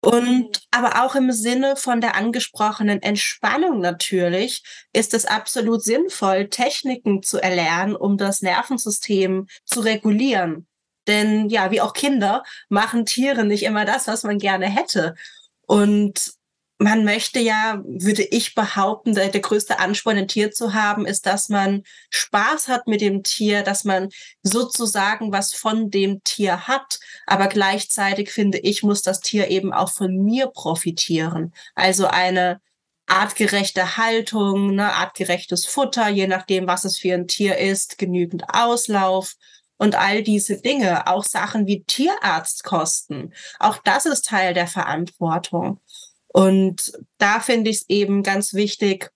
Speaker 2: Und aber auch im Sinne von der angesprochenen Entspannung natürlich ist es absolut sinnvoll, Techniken zu erlernen, um das Nervensystem zu regulieren. Denn ja, wie auch Kinder machen Tiere nicht immer das, was man gerne hätte. Und man möchte ja, würde ich behaupten, der, größte Ansporn, ein Tier zu haben, ist, dass man Spaß hat mit dem Tier, dass man sozusagen was von dem Tier hat. Aber gleichzeitig finde ich, muss das Tier eben auch von mir profitieren. Also eine artgerechte Haltung, ne, artgerechtes Futter, je nachdem, was es für ein Tier ist, genügend Auslauf und all diese Dinge, auch Sachen wie Tierarztkosten. Auch das ist Teil der Verantwortung. Und da finde ich es eben ganz wichtig,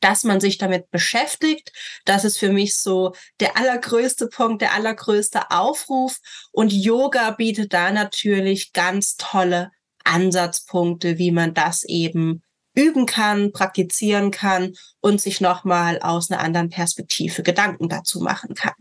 Speaker 2: dass man sich damit beschäftigt. Das ist für mich so der allergrößte Punkt, der allergrößte Aufruf. Und Yoga bietet da natürlich ganz tolle Ansatzpunkte, wie man das eben üben kann, praktizieren kann und sich nochmal aus einer anderen Perspektive Gedanken dazu machen kann.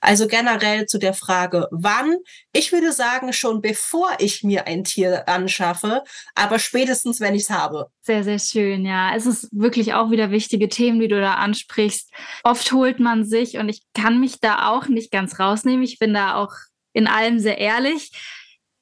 Speaker 2: Also generell zu der Frage, wann? Ich würde sagen, schon bevor ich mir ein Tier anschaffe, aber spätestens, wenn ich es habe.
Speaker 1: Sehr, sehr schön, ja. Es ist wirklich auch wieder wichtige Themen, die du da ansprichst. Oft holt man sich, und ich kann mich da auch nicht ganz rausnehmen, ich bin da auch in allem sehr ehrlich,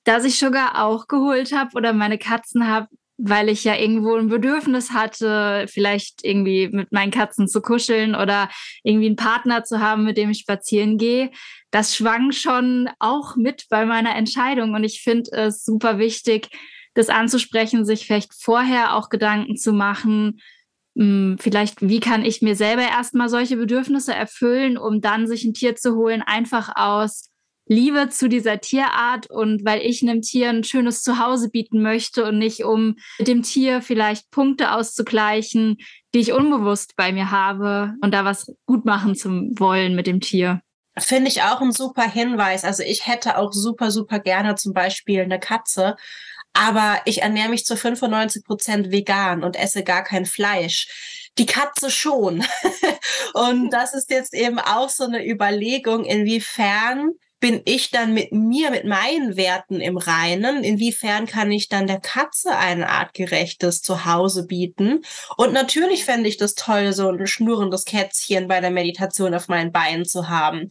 Speaker 1: dass ich sogar auch geholt habe oder meine Katzen habe, weil ich ja irgendwo ein Bedürfnis hatte, vielleicht irgendwie mit meinen Katzen zu kuscheln oder irgendwie einen Partner zu haben, mit dem ich spazieren gehe. Das schwang schon auch mit bei meiner Entscheidung. Und ich finde es super wichtig, das anzusprechen, sich vielleicht vorher auch Gedanken zu machen, hm, vielleicht, wie kann ich mir selber erstmal solche Bedürfnisse erfüllen, um dann sich ein Tier zu holen, einfach aus Liebe zu dieser Tierart und weil ich einem Tier ein schönes Zuhause bieten möchte und nicht um dem Tier vielleicht Punkte auszugleichen, die ich unbewusst bei mir habe und da was gut machen zu wollen mit dem Tier.
Speaker 2: Finde ich auch ein super Hinweis. Also ich hätte auch super, super gerne zum Beispiel eine Katze, aber ich ernähre mich zu 95 Prozent vegan und esse gar kein Fleisch. Die Katze schon. *laughs* und das ist jetzt eben auch so eine Überlegung, inwiefern bin ich dann mit mir, mit meinen Werten im Reinen? Inwiefern kann ich dann der Katze ein artgerechtes Zuhause bieten? Und natürlich fände ich das toll, so ein schnurrendes Kätzchen bei der Meditation auf meinen Beinen zu haben.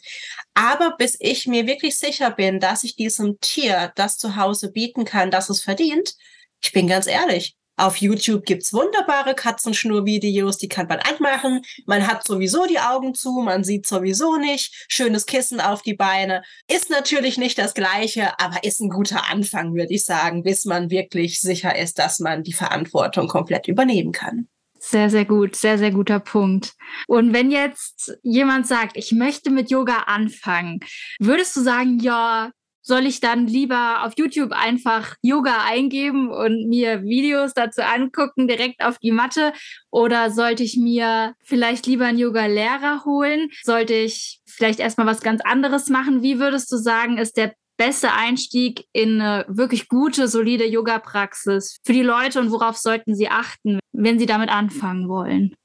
Speaker 2: Aber bis ich mir wirklich sicher bin, dass ich diesem Tier das Zuhause bieten kann, das es verdient, ich bin ganz ehrlich, auf YouTube gibt's wunderbare Katzenschnurvideos, die kann man anmachen. Man hat sowieso die Augen zu, man sieht sowieso nicht. Schönes Kissen auf die Beine. Ist natürlich nicht das Gleiche, aber ist ein guter Anfang, würde ich sagen, bis man wirklich sicher ist, dass man die Verantwortung komplett übernehmen kann.
Speaker 1: Sehr, sehr gut, sehr, sehr guter Punkt. Und wenn jetzt jemand sagt, ich möchte mit Yoga anfangen, würdest du sagen, ja, soll ich dann lieber auf YouTube einfach Yoga eingeben und mir Videos dazu angucken, direkt auf die Matte? Oder sollte ich mir vielleicht lieber einen Yoga-Lehrer holen? Sollte ich vielleicht erstmal was ganz anderes machen? Wie würdest du sagen, ist der beste Einstieg in eine wirklich gute, solide Yoga-Praxis für die Leute und worauf sollten sie achten, wenn sie damit anfangen wollen?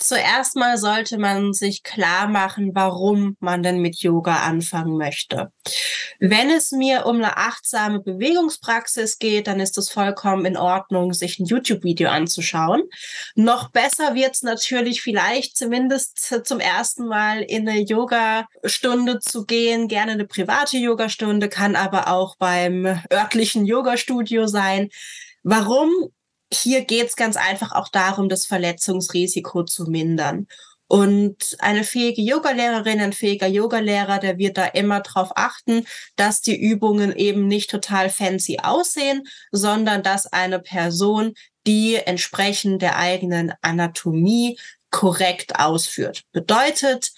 Speaker 2: Zuerst mal sollte man sich klar machen, warum man denn mit Yoga anfangen möchte. Wenn es mir um eine achtsame Bewegungspraxis geht, dann ist es vollkommen in Ordnung, sich ein YouTube-Video anzuschauen. Noch besser wird es natürlich vielleicht zumindest zum ersten Mal in eine Yoga-Stunde zu gehen, gerne eine private Yoga-Stunde, kann aber auch beim örtlichen Yoga-Studio sein. Warum? Hier geht es ganz einfach auch darum, das Verletzungsrisiko zu mindern. Und eine fähige Yogalehrerin, ein fähiger Yogalehrer, der wird da immer darauf achten, dass die Übungen eben nicht total fancy aussehen, sondern dass eine Person die entsprechend der eigenen Anatomie korrekt ausführt. Bedeutet,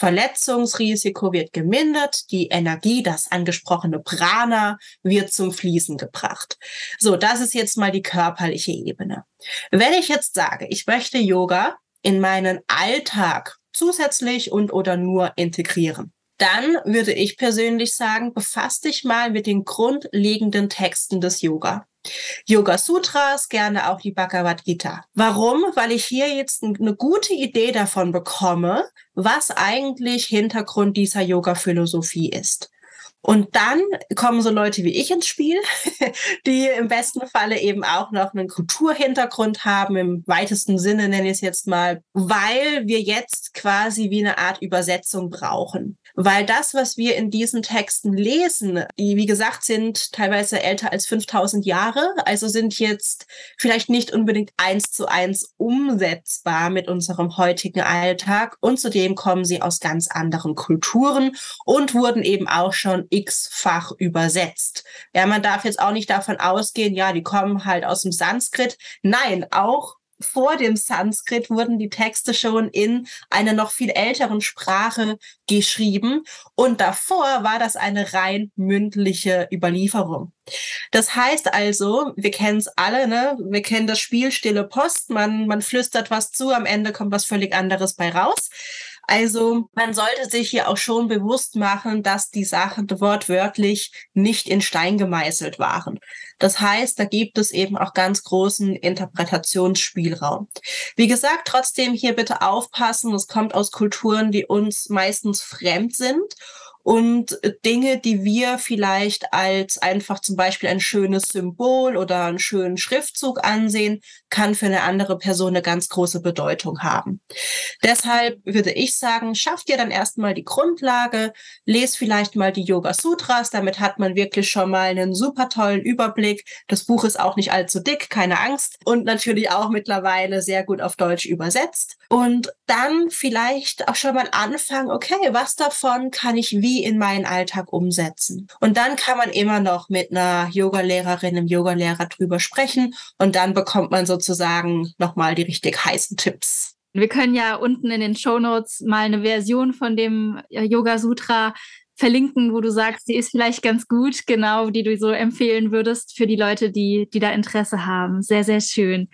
Speaker 2: Verletzungsrisiko wird gemindert, die Energie, das angesprochene Prana, wird zum Fließen gebracht. So, das ist jetzt mal die körperliche Ebene. Wenn ich jetzt sage, ich möchte Yoga in meinen Alltag zusätzlich und oder nur integrieren, dann würde ich persönlich sagen, befasst dich mal mit den grundlegenden Texten des Yoga. Yoga Sutras, gerne auch die Bhagavad Gita. Warum? Weil ich hier jetzt eine gute Idee davon bekomme, was eigentlich Hintergrund dieser Yoga-Philosophie ist. Und dann kommen so Leute wie ich ins Spiel, *laughs* die im besten Falle eben auch noch einen Kulturhintergrund haben, im weitesten Sinne nenne ich es jetzt mal, weil wir jetzt quasi wie eine Art Übersetzung brauchen. Weil das, was wir in diesen Texten lesen, die wie gesagt sind teilweise älter als 5000 Jahre, also sind jetzt vielleicht nicht unbedingt eins zu eins umsetzbar mit unserem heutigen Alltag und zudem kommen sie aus ganz anderen Kulturen und wurden eben auch schon x-fach übersetzt. Ja, man darf jetzt auch nicht davon ausgehen, ja, die kommen halt aus dem Sanskrit. Nein, auch vor dem Sanskrit wurden die Texte schon in einer noch viel älteren Sprache geschrieben und davor war das eine rein mündliche Überlieferung. Das heißt also, wir kennen es alle, ne? Wir kennen das Spiel Stille Post, man, man flüstert was zu, am Ende kommt was völlig anderes bei raus. Also man sollte sich hier auch schon bewusst machen, dass die Sachen wortwörtlich nicht in Stein gemeißelt waren. Das heißt, da gibt es eben auch ganz großen Interpretationsspielraum. Wie gesagt, trotzdem hier bitte aufpassen, es kommt aus Kulturen, die uns meistens fremd sind und Dinge, die wir vielleicht als einfach zum Beispiel ein schönes Symbol oder einen schönen Schriftzug ansehen, kann für eine andere Person eine ganz große Bedeutung haben. Deshalb würde ich sagen, schafft ihr dann erstmal die Grundlage, lest vielleicht mal die Yoga Sutras, damit hat man wirklich schon mal einen super tollen Überblick. Das Buch ist auch nicht allzu dick, keine Angst und natürlich auch mittlerweile sehr gut auf Deutsch übersetzt. Und dann vielleicht auch schon mal anfangen, okay, was davon kann ich wie in meinen Alltag umsetzen. Und dann kann man immer noch mit einer Yogalehrerin, einem Yogalehrer drüber sprechen und dann bekommt man sozusagen nochmal die richtig heißen Tipps.
Speaker 1: Wir können ja unten in den Show Notes mal eine Version von dem äh, Yoga Sutra verlinken, wo du sagst, die ist vielleicht ganz gut, genau, die du so empfehlen würdest für die Leute, die, die da Interesse haben. Sehr, sehr schön.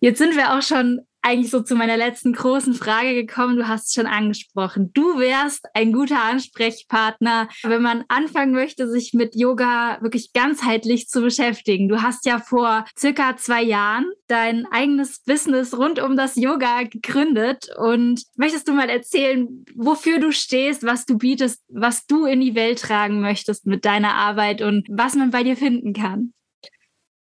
Speaker 1: Jetzt sind wir auch schon eigentlich so zu meiner letzten großen Frage gekommen. Du hast es schon angesprochen. Du wärst ein guter Ansprechpartner, wenn man anfangen möchte, sich mit Yoga wirklich ganzheitlich zu beschäftigen. Du hast ja vor circa zwei Jahren dein eigenes Business rund um das Yoga gegründet. Und möchtest du mal erzählen, wofür du stehst, was du bietest, was du in die Welt tragen möchtest mit deiner Arbeit und was man bei dir finden kann?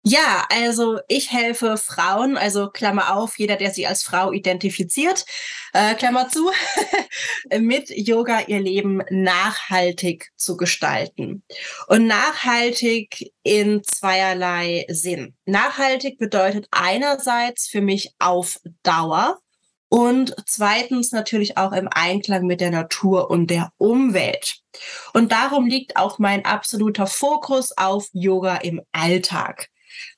Speaker 2: Ja, also ich helfe Frauen, also Klammer auf, jeder, der sich als Frau identifiziert, äh, Klammer zu, *laughs* mit Yoga ihr Leben nachhaltig zu gestalten. Und nachhaltig in zweierlei Sinn. Nachhaltig bedeutet einerseits für mich auf Dauer und zweitens natürlich auch im Einklang mit der Natur und der Umwelt. Und darum liegt auch mein absoluter Fokus auf Yoga im Alltag.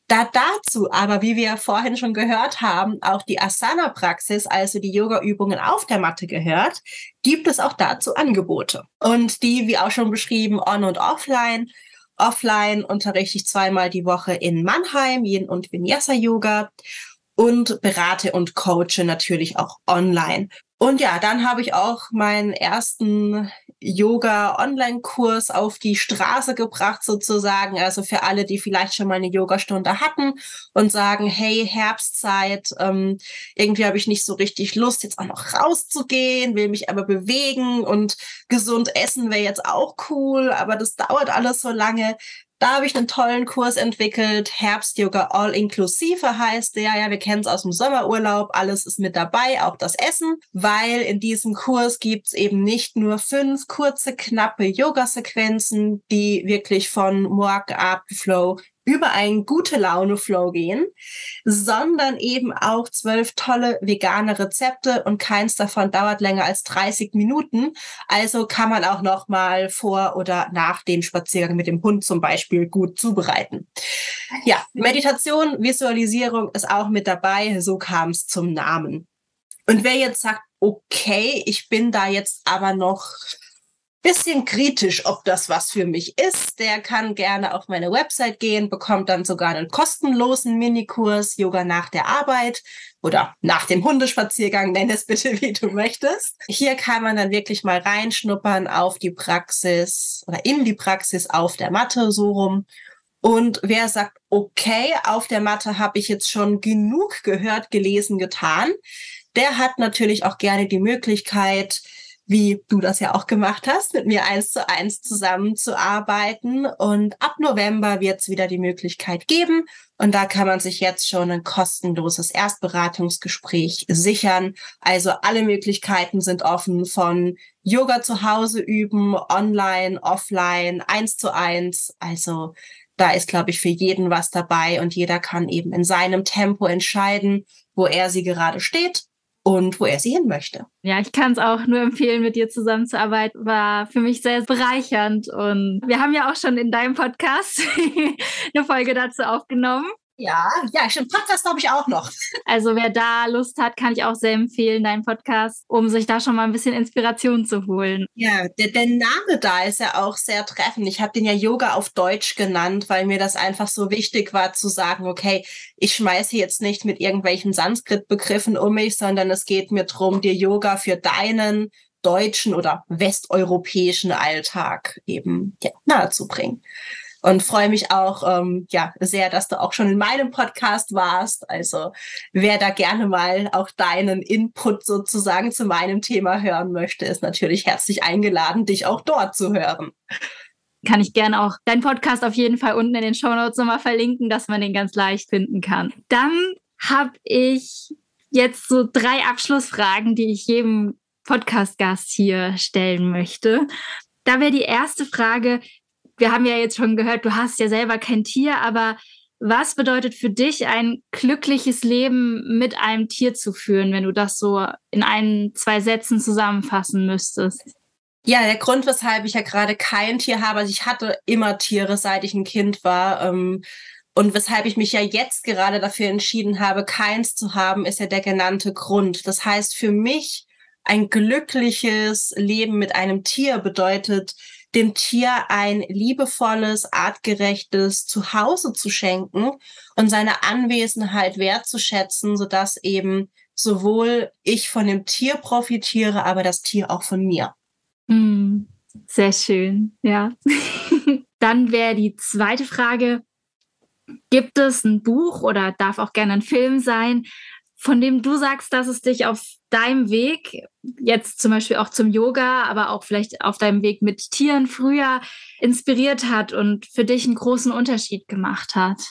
Speaker 2: Da dazu aber, wie wir vorhin schon gehört haben, auch die Asana-Praxis, also die Yoga-Übungen auf der Matte gehört, gibt es auch dazu Angebote. Und die, wie auch schon beschrieben, on- und offline. Offline unterrichte ich zweimal die Woche in Mannheim, Yin- und Vinyasa-Yoga und berate und coache natürlich auch online. Und ja, dann habe ich auch meinen ersten Yoga-Online-Kurs auf die Straße gebracht sozusagen. Also für alle, die vielleicht schon mal eine Yogastunde hatten und sagen, hey, Herbstzeit, ähm, irgendwie habe ich nicht so richtig Lust, jetzt auch noch rauszugehen, will mich aber bewegen und gesund essen wäre jetzt auch cool, aber das dauert alles so lange. Da habe ich einen tollen Kurs entwickelt. Herbst-Yoga All-Inklusive heißt der. Ja, wir kennen es aus dem Sommerurlaub. Alles ist mit dabei, auch das Essen, weil in diesem Kurs gibt es eben nicht nur fünf kurze, knappe Yoga-Sequenzen, die wirklich von Morg Up Flow über einen gute Laune Flow gehen, sondern eben auch zwölf tolle vegane Rezepte und keins davon dauert länger als 30 Minuten. Also kann man auch noch mal vor oder nach dem Spaziergang mit dem Hund zum Beispiel gut zubereiten. Ja, Meditation, Visualisierung ist auch mit dabei. So kam es zum Namen. Und wer jetzt sagt, okay, ich bin da jetzt aber noch bisschen kritisch, ob das was für mich ist, der kann gerne auf meine Website gehen, bekommt dann sogar einen kostenlosen Minikurs Yoga nach der Arbeit oder nach dem Hundespaziergang, nenn es bitte, wie du möchtest. Hier kann man dann wirklich mal reinschnuppern auf die Praxis oder in die Praxis auf der Matte so rum. Und wer sagt, okay, auf der Matte habe ich jetzt schon genug gehört, gelesen, getan, der hat natürlich auch gerne die Möglichkeit, wie du das ja auch gemacht hast, mit mir eins zu eins zusammenzuarbeiten. Und ab November wird es wieder die Möglichkeit geben. Und da kann man sich jetzt schon ein kostenloses Erstberatungsgespräch sichern. Also alle Möglichkeiten sind offen von Yoga zu Hause üben, online, offline, eins zu eins. Also da ist, glaube ich, für jeden was dabei und jeder kann eben in seinem Tempo entscheiden, wo er sie gerade steht und wo er sie hin möchte.
Speaker 1: Ja, ich kann es auch nur empfehlen, mit dir zusammenzuarbeiten. War für mich sehr bereichernd. Und wir haben ja auch schon in deinem Podcast *laughs* eine Folge dazu aufgenommen.
Speaker 2: Ja, ja, stimmt. Podcast glaube ich auch noch. *laughs*
Speaker 1: Also wer da Lust hat, kann ich auch sehr empfehlen, deinen Podcast, um sich da schon mal ein bisschen Inspiration zu holen.
Speaker 2: Ja, der, der Name da ist ja auch sehr treffend. Ich habe den ja Yoga auf Deutsch genannt, weil mir das einfach so wichtig war zu sagen, okay, ich schmeiße jetzt nicht mit irgendwelchen Sanskrit-Begriffen um mich, sondern es geht mir darum, dir Yoga für deinen deutschen oder westeuropäischen Alltag eben ja, nahezubringen und freue mich auch ähm, ja sehr, dass du auch schon in meinem Podcast warst. Also wer da gerne mal auch deinen Input sozusagen zu meinem Thema hören möchte, ist natürlich herzlich eingeladen, dich auch dort zu hören.
Speaker 1: Kann ich gerne auch deinen Podcast auf jeden Fall unten in den Show Notes nochmal verlinken, dass man den ganz leicht finden kann. Dann habe ich jetzt so drei Abschlussfragen, die ich jedem Podcast-Gast hier stellen möchte. Da wäre die erste Frage, wir haben ja jetzt schon gehört, du hast ja selber kein Tier, aber was bedeutet für dich ein glückliches Leben mit einem Tier zu führen, wenn du das so in ein, zwei Sätzen zusammenfassen müsstest?
Speaker 2: Ja, der Grund, weshalb ich ja gerade kein Tier habe, also ich hatte immer Tiere, seit ich ein Kind war. Ähm, und weshalb ich mich ja jetzt gerade dafür entschieden habe, keins zu haben, ist ja der genannte Grund. Das heißt, für mich ein glückliches Leben mit einem Tier bedeutet, dem Tier ein liebevolles, artgerechtes Zuhause zu schenken und seine Anwesenheit wertzuschätzen, sodass eben sowohl ich von dem Tier profitiere, aber das Tier auch von mir.
Speaker 1: Mm, sehr schön, ja. *laughs* Dann wäre die zweite Frage, gibt es ein Buch oder darf auch gerne ein Film sein, von dem du sagst, dass es dich auf deinem Weg, jetzt zum Beispiel auch zum Yoga, aber auch vielleicht auf deinem Weg mit Tieren früher inspiriert hat und für dich einen großen Unterschied gemacht hat?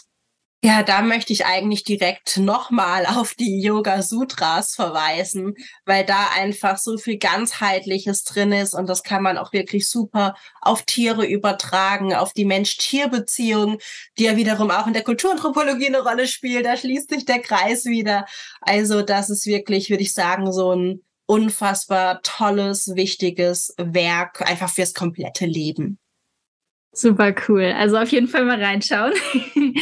Speaker 2: Ja, da möchte ich eigentlich direkt nochmal auf die Yoga Sutras verweisen, weil da einfach so viel ganzheitliches drin ist und das kann man auch wirklich super auf Tiere übertragen, auf die Mensch-Tier-Beziehung, die ja wiederum auch in der Kulturanthropologie eine Rolle spielt. Da schließt sich der Kreis wieder. Also das ist wirklich, würde ich sagen, so ein unfassbar tolles, wichtiges Werk, einfach fürs komplette Leben.
Speaker 1: Super cool. Also auf jeden Fall mal reinschauen. *laughs*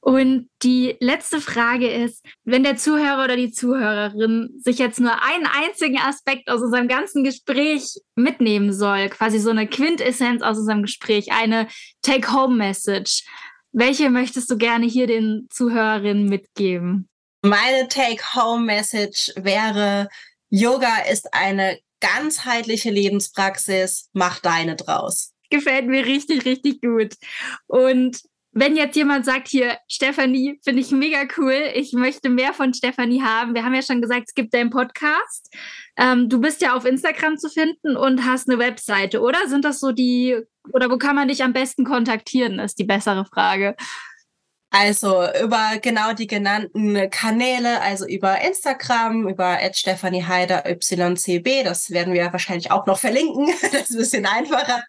Speaker 1: Und die letzte Frage ist, wenn der Zuhörer oder die Zuhörerin sich jetzt nur einen einzigen Aspekt aus unserem ganzen Gespräch mitnehmen soll, quasi so eine Quintessenz aus unserem Gespräch, eine Take-Home-Message, welche möchtest du gerne hier den Zuhörerinnen mitgeben?
Speaker 2: Meine Take-Home-Message wäre, Yoga ist eine ganzheitliche Lebenspraxis, mach deine draus.
Speaker 1: Gefällt mir richtig, richtig gut. Und wenn jetzt jemand sagt, hier, Stefanie, finde ich mega cool, ich möchte mehr von Stefanie haben. Wir haben ja schon gesagt, es gibt deinen Podcast. Ähm, du bist ja auf Instagram zu finden und hast eine Webseite, oder? Sind das so die, oder wo kann man dich am besten kontaktieren, ist die bessere Frage.
Speaker 2: Also über genau die genannten Kanäle, also über Instagram, über Stephanie Heider YCB, das werden wir wahrscheinlich auch noch verlinken, *laughs* das ist ein bisschen einfacher.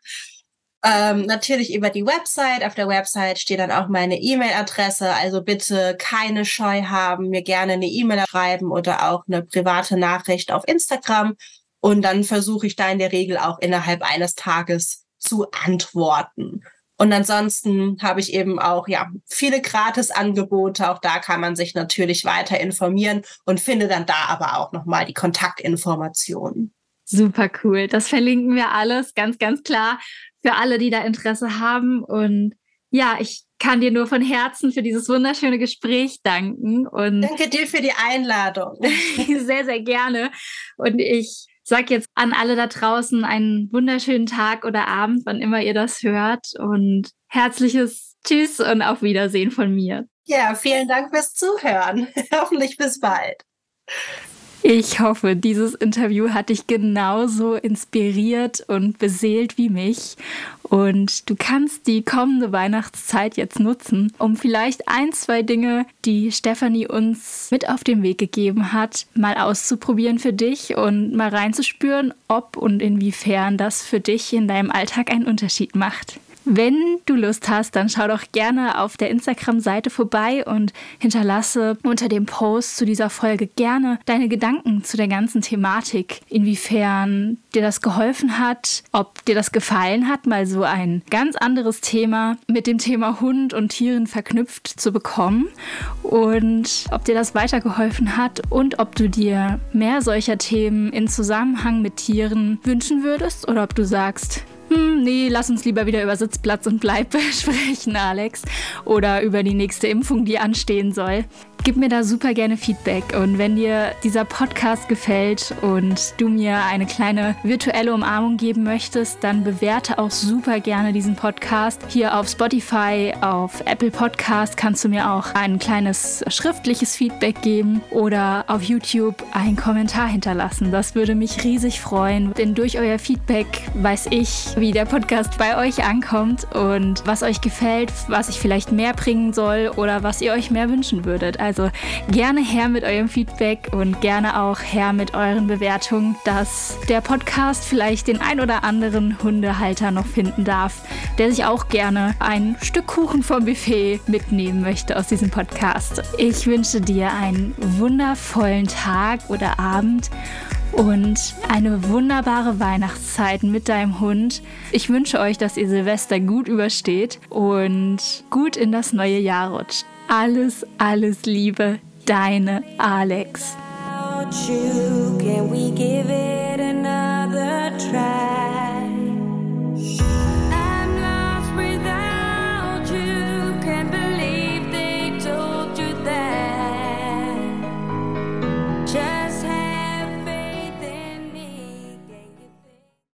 Speaker 2: Ähm, natürlich über die Website. Auf der Website steht dann auch meine E-Mail-Adresse. Also bitte keine Scheu haben, mir gerne eine E-Mail schreiben oder auch eine private Nachricht auf Instagram. Und dann versuche ich da in der Regel auch innerhalb eines Tages zu antworten. Und ansonsten habe ich eben auch ja viele Gratisangebote. Auch da kann man sich natürlich weiter informieren und finde dann da aber auch nochmal die Kontaktinformationen.
Speaker 1: Super cool. Das verlinken wir alles ganz, ganz klar für alle, die da Interesse haben. Und ja, ich kann dir nur von Herzen für dieses wunderschöne Gespräch danken. Und
Speaker 2: Danke dir für die Einladung. *laughs*
Speaker 1: sehr, sehr gerne. Und ich sage jetzt an alle da draußen einen wunderschönen Tag oder Abend, wann immer ihr das hört. Und herzliches Tschüss und auf Wiedersehen von mir.
Speaker 2: Ja, vielen Dank fürs Zuhören. *laughs* Hoffentlich bis bald.
Speaker 1: Ich hoffe, dieses Interview hat dich genauso inspiriert und beseelt wie mich. Und du kannst die kommende Weihnachtszeit jetzt nutzen, um vielleicht ein, zwei Dinge, die Stefanie uns mit auf den Weg gegeben hat, mal auszuprobieren für dich und mal reinzuspüren, ob und inwiefern das für dich in deinem Alltag einen Unterschied macht. Wenn du Lust hast, dann schau doch gerne auf der Instagram-Seite vorbei und hinterlasse unter dem Post zu dieser Folge gerne deine Gedanken zu der ganzen Thematik, inwiefern dir das geholfen hat, ob dir das gefallen hat, mal so ein ganz anderes Thema mit dem Thema Hund und Tieren verknüpft zu bekommen und ob dir das weitergeholfen hat und ob du dir mehr solcher Themen in Zusammenhang mit Tieren wünschen würdest oder ob du sagst, hm, nee, lass uns lieber wieder über Sitzplatz und Bleib *laughs* sprechen, Alex. Oder über die nächste Impfung, die anstehen soll. Gib mir da super gerne Feedback und wenn dir dieser Podcast gefällt und du mir eine kleine virtuelle Umarmung geben möchtest, dann bewerte auch super gerne diesen Podcast. Hier auf Spotify, auf Apple Podcast kannst du mir auch ein kleines schriftliches Feedback geben oder auf YouTube einen Kommentar hinterlassen. Das würde mich riesig freuen, denn durch euer Feedback weiß ich, wie der Podcast bei euch ankommt und was euch gefällt, was ich vielleicht mehr bringen soll oder was ihr euch mehr wünschen würdet. Also gerne her mit eurem Feedback und gerne auch her mit euren Bewertungen, dass der Podcast vielleicht den ein oder anderen Hundehalter noch finden darf, der sich auch gerne ein Stück Kuchen vom Buffet mitnehmen möchte aus diesem Podcast. Ich wünsche dir einen wundervollen Tag oder Abend und eine wunderbare Weihnachtszeit mit deinem Hund. Ich wünsche euch, dass ihr Silvester gut übersteht und gut in das neue Jahr rutscht alles, alles Liebe, deine Alex. Can we give it another try?